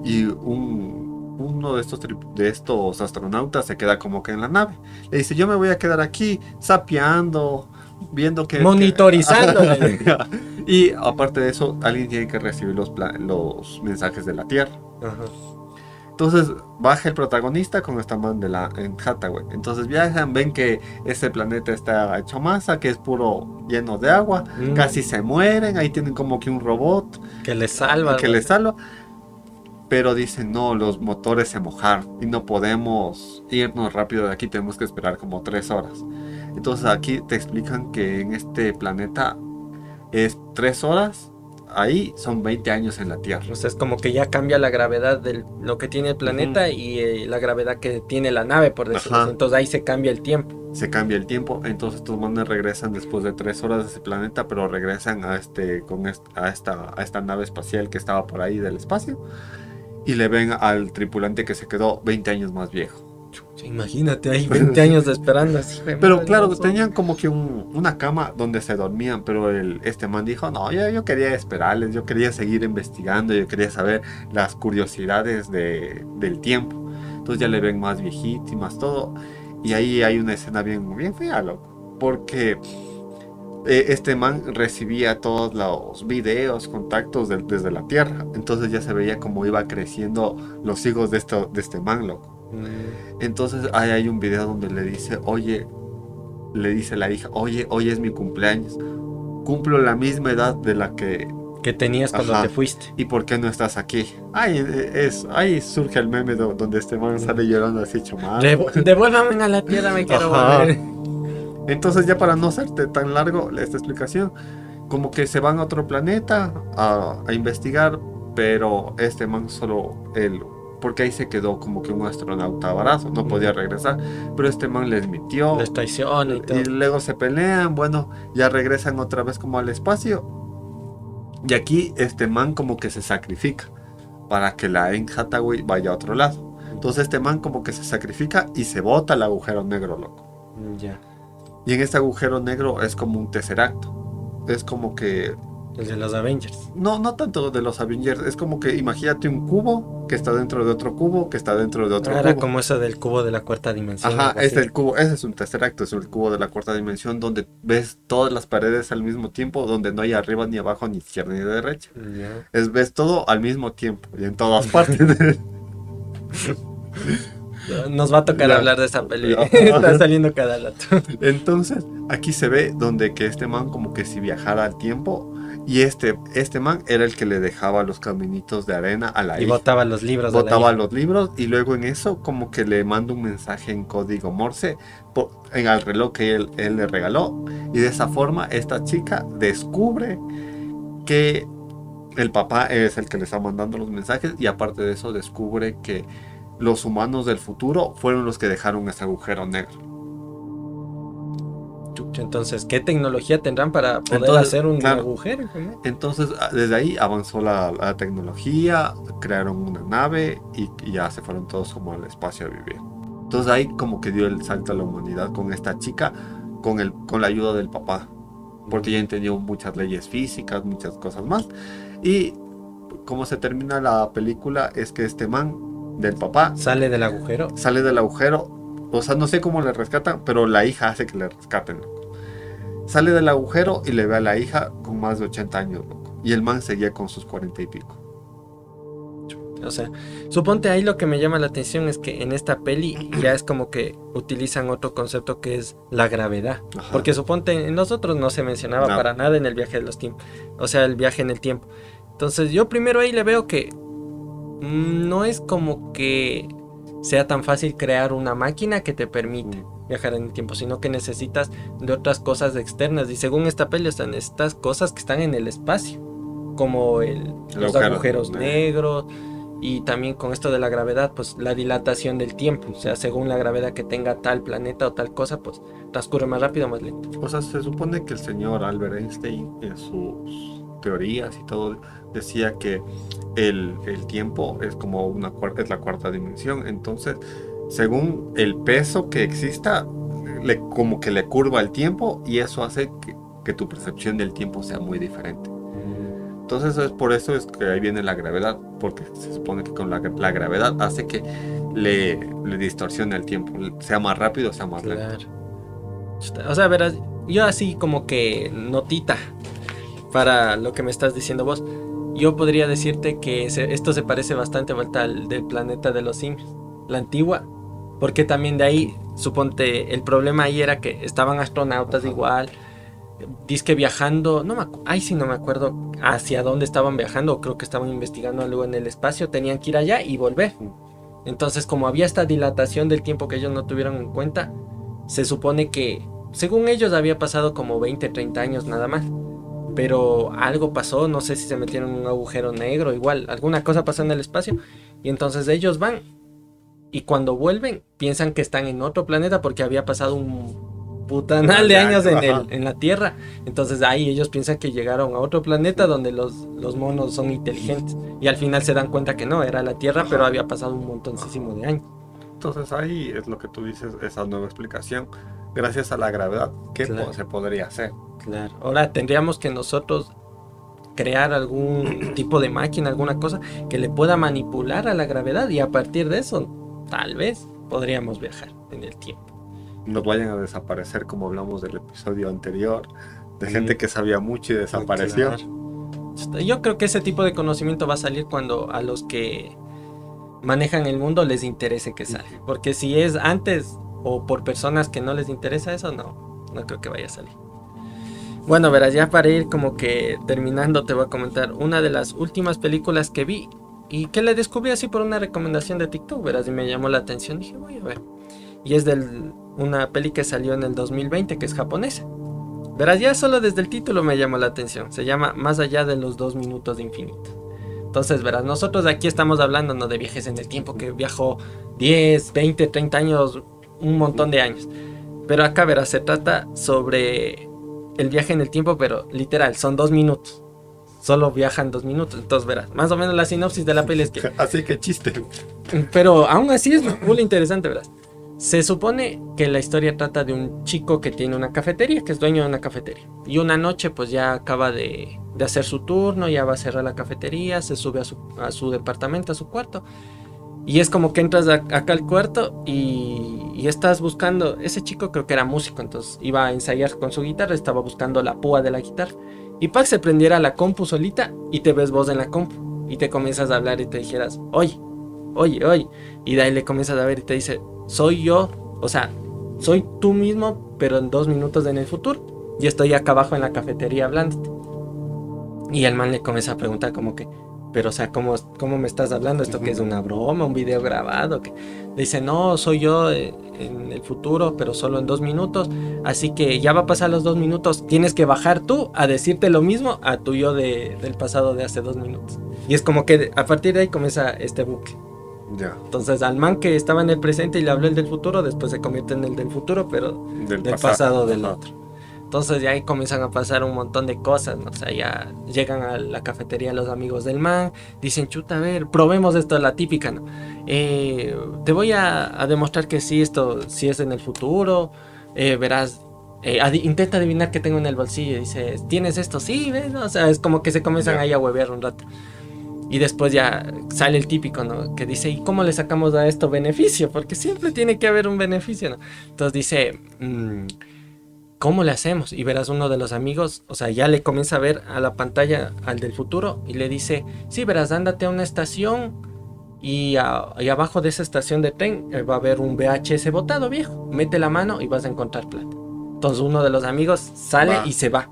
y un, uno de estos, de estos astronautas se queda como que en la nave. Le dice, yo me voy a quedar aquí sapeando, viendo que... Monitorizando. y aparte de eso, alguien tiene que recibir los, los mensajes de la Tierra. Ajá. Entonces baja el protagonista con esta man de la en Hathaway. Entonces viajan, ven que ese planeta está hecho masa, que es puro lleno de agua, Mm. casi se mueren, ahí tienen como que un robot Que le salva. que les salva. Pero dicen, no, los motores se mojaron y no podemos irnos rápido de aquí, tenemos que esperar como tres horas. Entonces aquí te explican que en este planeta es tres horas, ahí son 20 años en la Tierra. O sea, es como que ya cambia la gravedad de lo que tiene el planeta y eh, la gravedad que tiene la nave, por decirlo así. Entonces ahí se cambia el tiempo. Se cambia el tiempo, entonces estos manes regresan después de tres horas de ese planeta, pero regresan a, este, con est- a, esta, a esta nave espacial que estaba por ahí del espacio y le ven al tripulante que se quedó 20 años más viejo. Chucha, Imagínate, ahí 20 años esperando así. Pero claro, tenían como que un- una cama donde se dormían, pero el, este man dijo, no, yo, yo quería esperarles, yo quería seguir investigando, yo quería saber las curiosidades de- del tiempo. Entonces ya le ven más viejito y más todo. Y ahí hay una escena bien, bien fea, loco. Porque eh, este man recibía todos los videos, contactos del- desde la Tierra. Entonces ya se veía como iba creciendo los hijos de, esto, de este man, loco. Mm, Entonces ahí hay un video donde le dice, oye, le dice la hija, oye, hoy es mi cumpleaños. Cumplo la misma edad de la que... Que tenías cuando Ajá. te fuiste. ¿Y por qué no estás aquí? Ahí, es, ahí surge el meme do- donde este man sale llorando así. Devu- Devuélvame a la tierra, me quiero volver. Entonces ya para no hacerte tan largo esta explicación, como que se van a otro planeta a, a investigar, pero este man solo él, porque ahí se quedó como que un astronauta barazo, no podía regresar, pero este man les mintió. Les traiciona y todo. Y luego se pelean, bueno, ya regresan otra vez como al espacio. Y aquí este man como que se sacrifica para que la En Hathaway vaya a otro lado. Entonces este man como que se sacrifica y se bota al agujero negro, loco. Ya. Y en este agujero negro es como un tesseracto. Es como que... El de los Avengers. No, no tanto de los Avengers. Es como que imagínate un cubo que está dentro de otro cubo, que está dentro de otro Ah, Era cubo. como eso del cubo de la cuarta dimensión. Ajá, es así. el cubo, ese es un tesseracto, es el cubo de la cuarta dimensión donde ves todas las paredes al mismo tiempo, donde no hay arriba ni abajo, ni izquierda ni derecha. Es ves todo al mismo tiempo y en todas partes. Nos va a tocar hablar de esa peli. Ya. Está saliendo cada rato. Entonces, aquí se ve donde que este man como que si viajara al tiempo y este este man era el que le dejaba los caminitos de arena a la Y hija. botaba los libros. botaba los libros y luego en eso como que le manda un mensaje en código Morse por- en el reloj que él, él le regaló y de esa forma esta chica descubre que el papá es el que le está mandando los mensajes y aparte de eso descubre que los humanos del futuro fueron los que dejaron ese agujero negro. Chucha, Entonces, ¿qué tecnología tendrán para poder Entonces, hacer un claro. agujero? Entonces a- desde ahí avanzó la, la tecnología, crearon una nave y, y ya se fueron todos como al espacio a vivir. Entonces ahí como que dio el salto a la humanidad con esta chica, con, el, con la ayuda del papá, porque ya entendió muchas leyes físicas, muchas cosas más. Y como se termina la película es que este man del papá Sale del agujero. sale del agujero. O sea, no sé cómo le rescatan, pero la hija hace que le rescaten, loco. Sale del agujero y le ve a la hija con más de 80 años, loco. Y el man seguía con sus 40 y pico. O sea, suponte ahí lo que me llama la atención es que en esta peli ya es como que utilizan otro concepto que es la gravedad. Ajá. Porque suponte en los otros no se mencionaba No. para nada en el viaje de los tiempos. O sea, el viaje en el tiempo. Entonces yo primero ahí le veo que mm, no es como que sea tan fácil crear una máquina que te permite Mm. viajar en el tiempo, sino que necesitas de otras cosas externas. Y según esta peli están estas cosas que están en el espacio, como el, los agujero agujeros negro. negros. Y también con esto de la gravedad, pues la dilatación del tiempo. O sea, según la gravedad que tenga tal planeta o tal cosa, pues transcurre más rápido o más lento. O sea, se supone que el señor Albert Einstein en sus teorías y todo decía que el, el tiempo es como una cuarta, es la cuarta dimensión. Entonces, según el peso que exista, le, como que le curva el tiempo y eso hace que, que tu percepción del tiempo sea muy diferente. Entonces es por eso es que ahí viene la gravedad, porque se supone que con la, la gravedad hace que le, le distorsione el tiempo, sea más rápido, sea más lento. Claro. O sea, verás, yo así como que notita para lo que me estás diciendo vos. yo podría decirte que esto se parece bastante al del planeta de los simios, la antigua, porque también de ahí, suponte, el problema ahí era que estaban astronautas igual, disque viajando, no me ay sí no me acuerdo hacia dónde estaban viajando, creo que estaban investigando algo en el espacio, tenían que ir allá y volver. Entonces, como había esta dilatación del tiempo que ellos no tuvieron en cuenta, se supone que, según ellos, había pasado como 20, 30 años nada más. Pero algo pasó, no sé si se metieron en un agujero negro, igual, alguna cosa pasó en el espacio. Y entonces ellos van y cuando vuelven piensan que están en otro planeta porque había pasado un putanal de años en, el, en, la Tierra. Entonces ahí ellos piensan que llegaron a otro planeta donde los, los monos son inteligentes. Y al final se dan cuenta que no, era la Tierra, pero había pasado un montoncísimo de años. Entonces ahí es lo que tú dices, esa nueva explicación. Gracias a la gravedad, ¿qué se podría hacer? Claro. Ahora tendríamos que nosotros crear algún tipo de máquina, alguna cosa que le pueda manipular a la gravedad y a partir de eso, tal vez podríamos viajar en el tiempo nos vayan a desaparecer como hablamos del episodio anterior, de gente que sabía mucho y desapareció. Yo creo que ese tipo de conocimiento va a salir cuando a los que manejan el mundo les interese que salga. Porque si es antes o por personas que no les interesa eso, no, no creo que vaya a salir. Bueno, verás, ya para ir como que terminando te voy a comentar una de las últimas películas que vi y que le descubrí así por una recomendación de TikTok, verás, y me llamó la atención. Dije, voy a ver. Y es del una peli que salió en el 2020 que es japonesa. Verás, ya solo desde el título me llamó la atención. Se llama Más allá de los dos minutos de infinito. Entonces, verás, nosotros aquí estamos hablando ¿no? de viajes en el tiempo, que viajó 10, 20, 30 años, un montón de años. Pero acá, verás, se trata sobre el viaje en el tiempo, pero literal, son dos minutos. Solo viajan dos minutos. Entonces, verás, más o menos la sinopsis de la peli es que... Así que chiste. Pero aún así es muy interesante, verás. Se supone que la historia trata de un chico que tiene una cafetería, que es dueño de una cafetería. Y una noche pues ya acaba de, hacer su turno, ya va a cerrar la cafetería, se sube a su, departamento, a su cuarto. Y es como que entras acá al cuarto y, y, estás buscando, ese chico creo que era músico, entonces iba a ensayar con su guitarra, estaba buscando la púa de la guitarra. Y para que se prendiera la compu solita y te ves vos en la compu. Y te comienzas a hablar y te dijeras, oye, oye, oye. Y de ahí le comienzas a ver y te dice, soy yo, o sea, soy tú mismo, pero en dos minutos en el futuro. Y estoy acá abajo en la cafetería hablándote. Y el man le comienza a preguntar como que, pero o sea, ¿cómo, cómo me estás hablando? ¿Esto que es una broma, un video grabado? Que dice, no, soy yo eh, en el futuro, pero solo en dos minutos. Así que ya va a pasar los dos minutos. Tienes que bajar tú a decirte lo mismo a tu yo de, del pasado de hace dos minutos. Y es como que a partir de ahí comienza este bucle. Entonces al man que estaba en el presente y le habló el del futuro, después se convierte en el del futuro, pero del, pasado, del otro. Entonces ya ahí comienzan a pasar un montón de cosas, ¿no? O sea, ya llegan a la cafetería los amigos del man, dicen, chuta, a ver, probemos esto, la típica, ¿no? Eh, te voy a, demostrar que sí, esto sí es en el futuro, eh, verás, eh, intenta adivinar qué tengo en el bolsillo, dice, ¿tienes esto? Sí, ¿ves? O sea, es como que se comienzan ahí a huevear un rato. Y después ya sale el típico, ¿no? Que dice, ¿y cómo le sacamos a esto beneficio? Porque siempre tiene que haber un beneficio, ¿no? Entonces dice, mm, ¿cómo le hacemos? Y verás uno de los amigos, o sea, ya le comienza a ver a la pantalla al del futuro y le dice, sí, verás, ándate a una estación y, abajo de esa estación de tren eh, va a haber un VHS botado viejo. Mete la mano y vas a encontrar plata. Entonces uno de los amigos sale y se va.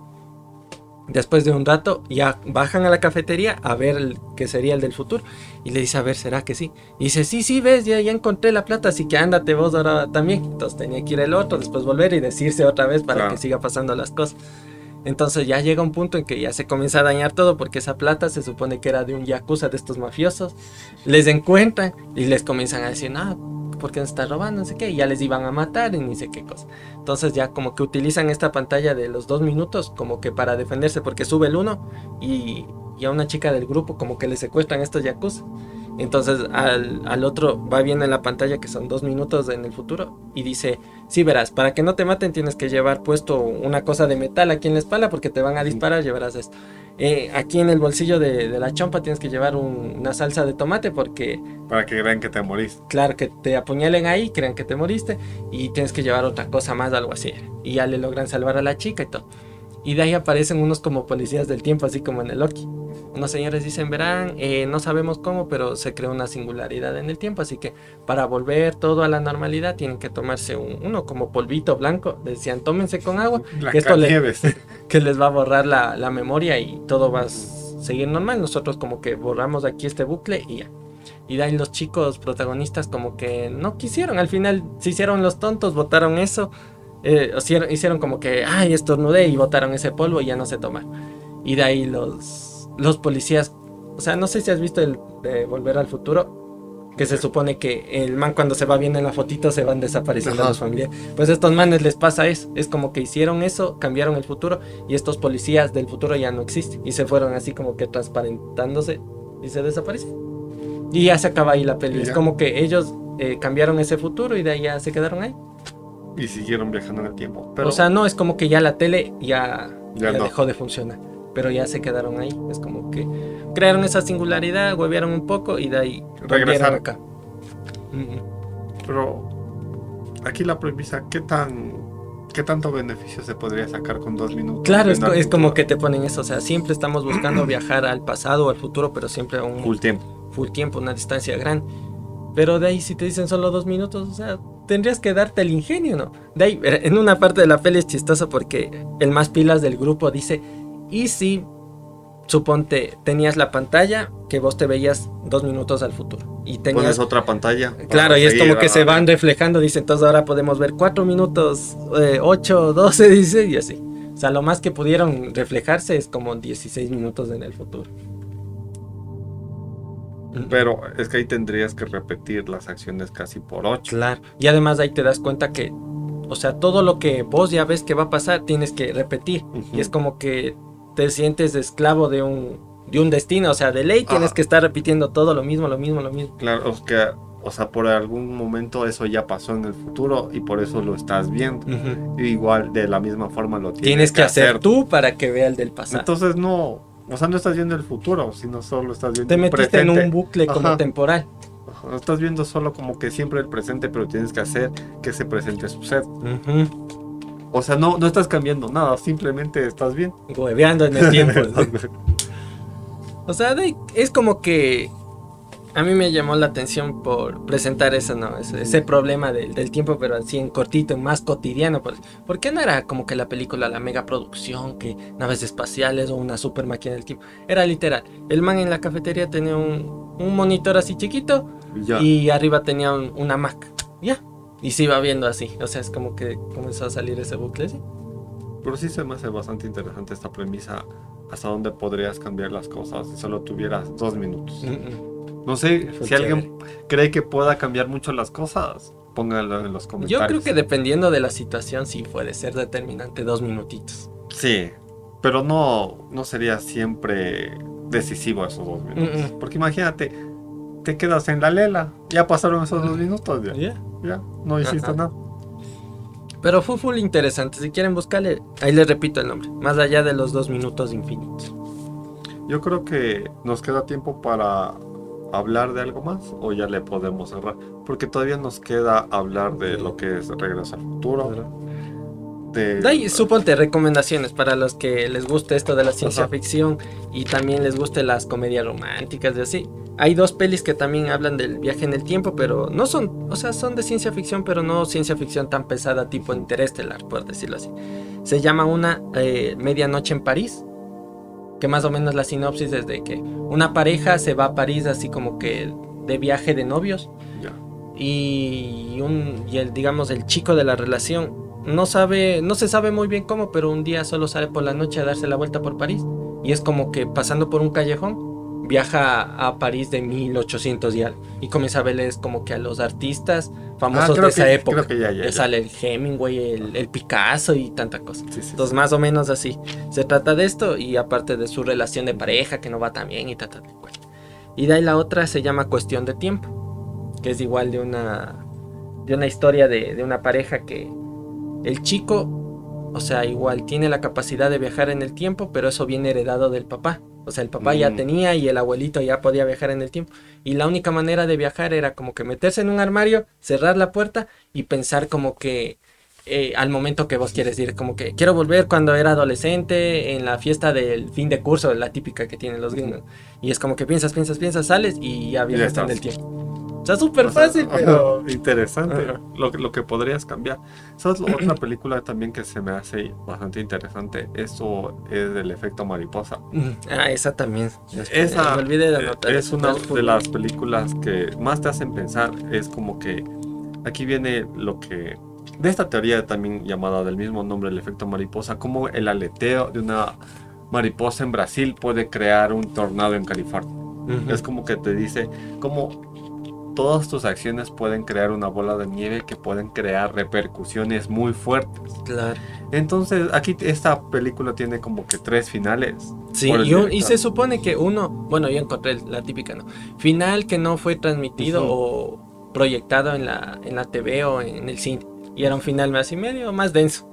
Después de un rato ya bajan a la cafetería a ver el que sería el del futuro y le dice, a ver, ¿será que sí? Y dice, sí, sí, ves, ya, ya encontré la plata, así que ándate vos ahora también. Entonces tenía que ir el otro, después volver y decirse otra vez para que siga pasando las cosas. Entonces ya llega un punto en que ya se comienza a dañar todo porque esa plata se supone que era de un yakuza de estos mafiosos. Les encuentran y les comienzan a decir, no, porque nos está robando, no sé qué, y ya les iban a matar y ni sé qué cosa. Entonces ya como que utilizan esta pantalla de los dos minutos como que para defenderse porque sube el uno y, y a una chica del grupo como que le secuestran estos yakuza. Entonces al, al, otro va viendo en la pantalla que son dos minutos en el futuro y dice, sí verás, para que no te maten tienes que llevar puesto una cosa de metal aquí en la espalda porque te van a disparar, llevarás esto. Eh, aquí en el bolsillo de, la chompa tienes que llevar una salsa de tomate porque... Para que crean que te moriste. Claro, que te apuñalen ahí, crean que te moriste y tienes que llevar otra cosa más, algo así. Y ya le logran salvar a la chica y todo. Y de ahí aparecen unos como policías del tiempo, así como en el Loki. Unos señores dicen, verán, eh, no sabemos cómo, pero se creó una singularidad en el tiempo, así que para volver todo a la normalidad tienen que tomarse un, uno como polvito blanco, decían, tómense con agua, que esto le- que les va a borrar la, la memoria y todo va a seguir normal. Nosotros como que borramos aquí este bucle y ya. Y de ahí los chicos protagonistas como que no quisieron, al final se hicieron los tontos, votaron eso, eh, hicieron, hicieron como que, ay, estornudé y botaron ese polvo y ya no se toma. Y de ahí los, los policías, o sea, no sé si has visto el de Volver al Futuro, que se supone que el man cuando se va viendo en la fotito se van desapareciendo Ajá. los familiares. Pues a estos manes les pasa eso, es como que hicieron eso, cambiaron el futuro y estos policías del futuro ya no existen. Y se fueron así como que transparentándose y se desaparecen. Y ya se acaba ahí la peli. Es como que ellos eh, cambiaron ese futuro y de ahí ya se quedaron ahí. Y siguieron viajando en el tiempo. Pero o sea, no es como que ya la tele ya, Ya ya no. dejó de funcionar. Pero ya se quedaron ahí. Es como que crearon esa singularidad, huevearon un poco y de ahí Regresaron. acá. Mm, Pero aquí la premisa, ¿qué tan qué tanto beneficio se podría sacar con dos minutos? Claro, es, es como que te ponen eso. O sea, siempre estamos buscando viajar al pasado o al futuro, pero siempre a un full tiempo. full tiempo, una distancia grande. Pero de ahí si te dicen solo dos minutos, o sea, tendrías que darte el ingenio, ¿no? De ahí, en una parte de la peli es chistoso porque el más pilas del grupo dice, y si, suponte, tenías la pantalla que vos te veías dos minutos al futuro. Y tenías... Pones otra pantalla. Claro, y es como que se van reflejando, dice, entonces ahora podemos ver cuatro minutos, eh, 8, 12, dice, y así. O sea, lo más que pudieron reflejarse es como 16 minutos en el futuro. Pero es que ahí tendrías que repetir las acciones casi por ocho. Claro. Y además ahí te das cuenta que, o sea, todo lo que vos ya ves que va a pasar, tienes que repetir. Y es como que te sientes esclavo de un, de un destino. O sea, de ley tienes Ajá. que estar repitiendo todo lo mismo, lo mismo, lo mismo. Claro, es que, o sea, por algún momento eso ya pasó en el futuro y por eso lo estás viendo. Y igual de la misma forma lo tienes, Tienes que hacer tú para que vea el del pasado. Entonces no, o sea, no estás viendo el futuro, sino solo estás viendo te el metiste en presente. un bucle como temporal. Ajá, Estás viendo solo como que siempre el presente, pero tienes que hacer que ese presente suceda. Ujú. O sea, no, no estás cambiando nada, simplemente estás bien. Hueveando en el tiempo. ¿sí? O sea, de- es como que a mí me llamó la atención por presentar eso, ¿no? Ese, ese problema del, del tiempo, pero así en cortito, en más cotidiano. Pues. ¿Por qué no era como que la película, la mega producción, que naves espaciales o una super máquina del tiempo? Era literal. El man en la cafetería tenía un, un monitor así chiquito Y ya. y arriba tenía un- una Mac. Ya. Y se iba viendo así. O sea, es como que comenzó a salir ese bucle. ¿sí? Pero sí se me hace bastante interesante esta premisa. Hasta dónde podrías cambiar las cosas si solo tuvieras dos minutos. Mm, mm. No sé Fue si alguien cree que pueda cambiar mucho las cosas. Pónganlo en los Yo comentarios. creo que dependiendo de la situación sí puede ser determinante dos minutitos. Sí, pero no, no sería siempre decisivo esos dos minutos. Mm. Porque imagínate, te quedas en la lela, ya pasaron esos dos minutos, ya, ya no hiciste Ajá. nada. Pero fue full interesante. Si quieren buscarle, ahí les repito el nombre. Más allá de los dos minutos infinitos. Yo creo que nos queda tiempo para hablar de algo más o ya le podemos cerrar. Porque todavía nos queda hablar de lo que es Regreso al Futuro. De ahí, suponte recomendaciones para los que les guste esto de la ciencia Ajá. ficción y también les guste las comedias románticas y así. Hay dos pelis que también hablan del viaje en el tiempo, pero no son, o sea, son de ciencia ficción, pero no ciencia ficción tan pesada tipo interestelar, por decirlo así. Se llama una eh, Medianoche en París, que más o menos la sinopsis es de que una pareja se va a París así como que de viaje de novios y, un, y el, digamos, el chico de la relación no sabe, no se sabe muy bien cómo, pero un día solo sale por la noche a darse la vuelta por París. Y es como que pasando por un callejón, viaja a París de 1800 y algo. Y comienza a verles como que a los artistas famosos Ah, de esa que- época. creo que ya, ya, ya. sale el Hemingway, el, el Picasso y tanta cosa. Sí, sí, sí. Entonces, más o menos así. Se trata de esto y aparte de su relación de pareja que no va tan bien y ta, ta, ta, bueno. Y de ahí la otra se llama Cuestión de Tiempo, que es igual de una, de una historia de, de una pareja que el chico, o sea, igual tiene la capacidad de viajar en el tiempo, pero eso viene heredado del papá. O sea, el papá ya Mm. tenía y el abuelito ya podía viajar en el tiempo. Y la única manera de viajar era como que meterse en un armario, cerrar la puerta y pensar como que eh, al momento que vos quieres ir. Como que quiero volver cuando era adolescente, en la fiesta del fin de curso, la típica que tienen los gringos. Y es como que piensas, piensas, piensas, sales y ya viajas en el tiempo. Sea, súper fácil, pero... Interesante. Lo, lo, que podrías cambiar. ¿Sabes? Otra película también que se me hace bastante interesante. Eso es del efecto mariposa. Mm, ah, esa también. Esa me olvidé de anotar. Es una de las películas que más te hacen pensar. Es como que aquí viene lo que de esta teoría también llamada del mismo nombre, el efecto mariposa, como el aleteo de una mariposa en Brasil puede crear un tornado en California. Es como que te dice cómo todas tus acciones pueden crear una bola de nieve que pueden crear repercusiones muy fuertes. Claro. Entonces, aquí esta película tiene como que tres finales. Sí, y, se supone que uno, bueno, yo encontré la típica, ¿no? Final que no fue transmitido o proyectado en la, en la TV o en el cine. Y era un final más y medio, más denso.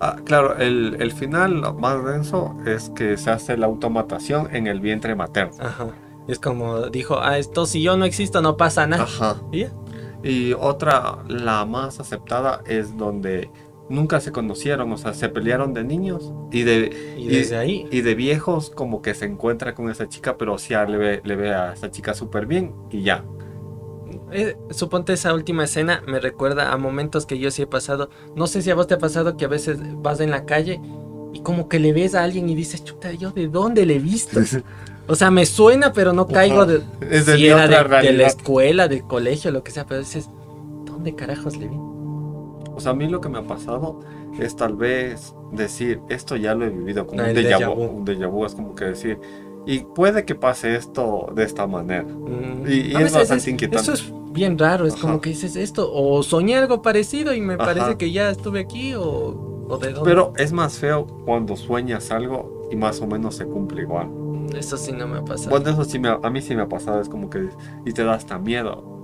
Ah, claro, el, el, final más denso es que se hace la automatación en el vientre materno. Ajá. Es como dijo, ah, esto si yo no existo no pasa nada. Ajá. ¿Y, y otra, la más aceptada, es donde nunca se conocieron, o sea, se pelearon de niños y de y desde ahí y de viejos como que se encuentra con esa chica, pero sí le ve, le ve a esa chica súper bien y ya. Eh, suponte esa última escena me recuerda a momentos que yo sí he pasado. No sé si a vos te ha pasado que a veces vas en la calle y como que le ves a alguien y dices, chuta, ¿yo de dónde le he visto? o sea, me suena, pero no caigo de, es de, si era de, la escuela, del colegio, lo que sea, pero dices, ¿dónde carajos le vi? O sea, a mí lo que me ha pasado es tal vez decir, esto ya lo he vivido, como un déjà vu. Un déjà vu es como que decir, y puede que pase esto de esta manera. Mm. Y, es bastante inquietante. Eso es bien raro, es como que dices esto, o soñé algo parecido y me parece que ya estuve aquí, o, o, de dónde. Pero es más feo cuando sueñas algo y más o menos se cumple igual. Eso sí no me ha pasado. Bueno, eso sí me, a mí sí me ha pasado, es como que, y te da hasta miedo.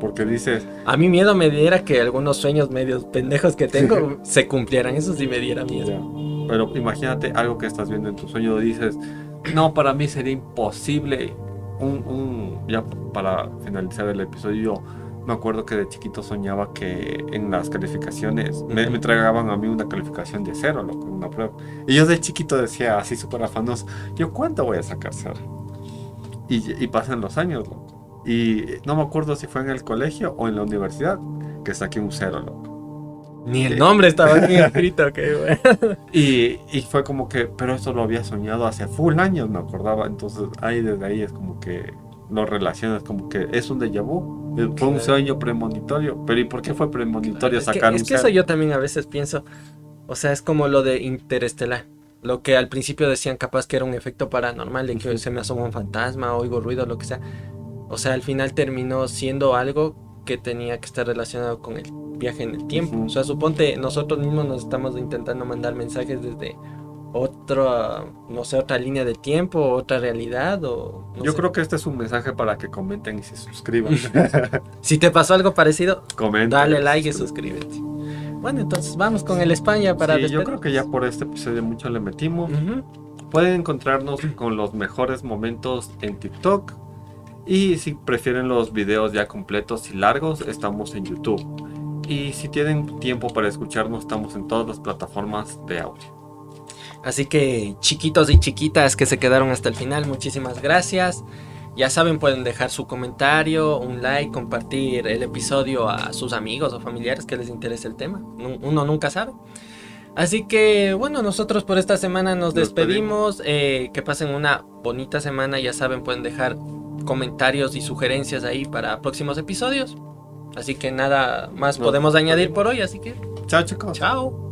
Porque dices... A mí miedo me diera que algunos sueños medios pendejos que tengo se cumplieran, eso sí me diera miedo. Pero imagínate algo que estás viendo en tu sueño, dices, no, para mí sería imposible. Un, ya para finalizar el episodio, me acuerdo que de chiquito soñaba que en las calificaciones me, me tragaban a mí una calificación de cero, loco, una prueba. Y yo de chiquito decía, así súper afanoso, ¿yo cuánto voy a sacar cero? Y, y pasan los años, loco. Y no me acuerdo si fue en el colegio o en la universidad que saqué un cero, loco. Ni el nombre estaba aquí escrito, ok, güey. Y, y, fue como que, pero eso lo había soñado hace full años, me acordaba. Entonces, ahí desde ahí es como que lo relacionas como que es un déjà vu. Eh, fue un sueño premonitorio. Pero ¿y por qué fue premonitorio sacar es que, Es que eso yo también a veces pienso. O sea, es como lo de Interestelar. Lo que al principio decían capaz que era un efecto paranormal, de que se me asoma un fantasma, oigo ruido, lo que sea. O sea, al final terminó siendo algo que tenía que estar relacionado con el viaje en el tiempo. O sea, suponte, nosotros mismos nos estamos intentando mandar mensajes desde otra, no sé, otra línea de tiempo, otra realidad o... Yo creo que este es un mensaje para que comenten y se suscriban. si te pasó algo parecido, Comenta, dale like y suscríbete. Bueno, entonces vamos con el España para... Sí, yo creo que ya por este episodio mucho le metimos. Pueden encontrarnos con los mejores momentos en TikTok, y si prefieren los videos ya completos y largos, estamos en YouTube. Y si tienen tiempo para escucharnos, estamos en todas las plataformas de audio. Así que chiquitos y chiquitas que se quedaron hasta el final, muchísimas gracias. Ya saben, pueden dejar su comentario, un like, compartir el episodio a sus amigos o familiares que les interese el tema. Uno nunca sabe. Así que bueno, nosotros por esta semana nos, despedimos. Eh, que pasen una bonita semana. Ya saben, pueden dejar comentarios y sugerencias ahí para próximos episodios. Así que nada más podemos añadir por hoy, así que... Chao chicos. Chao.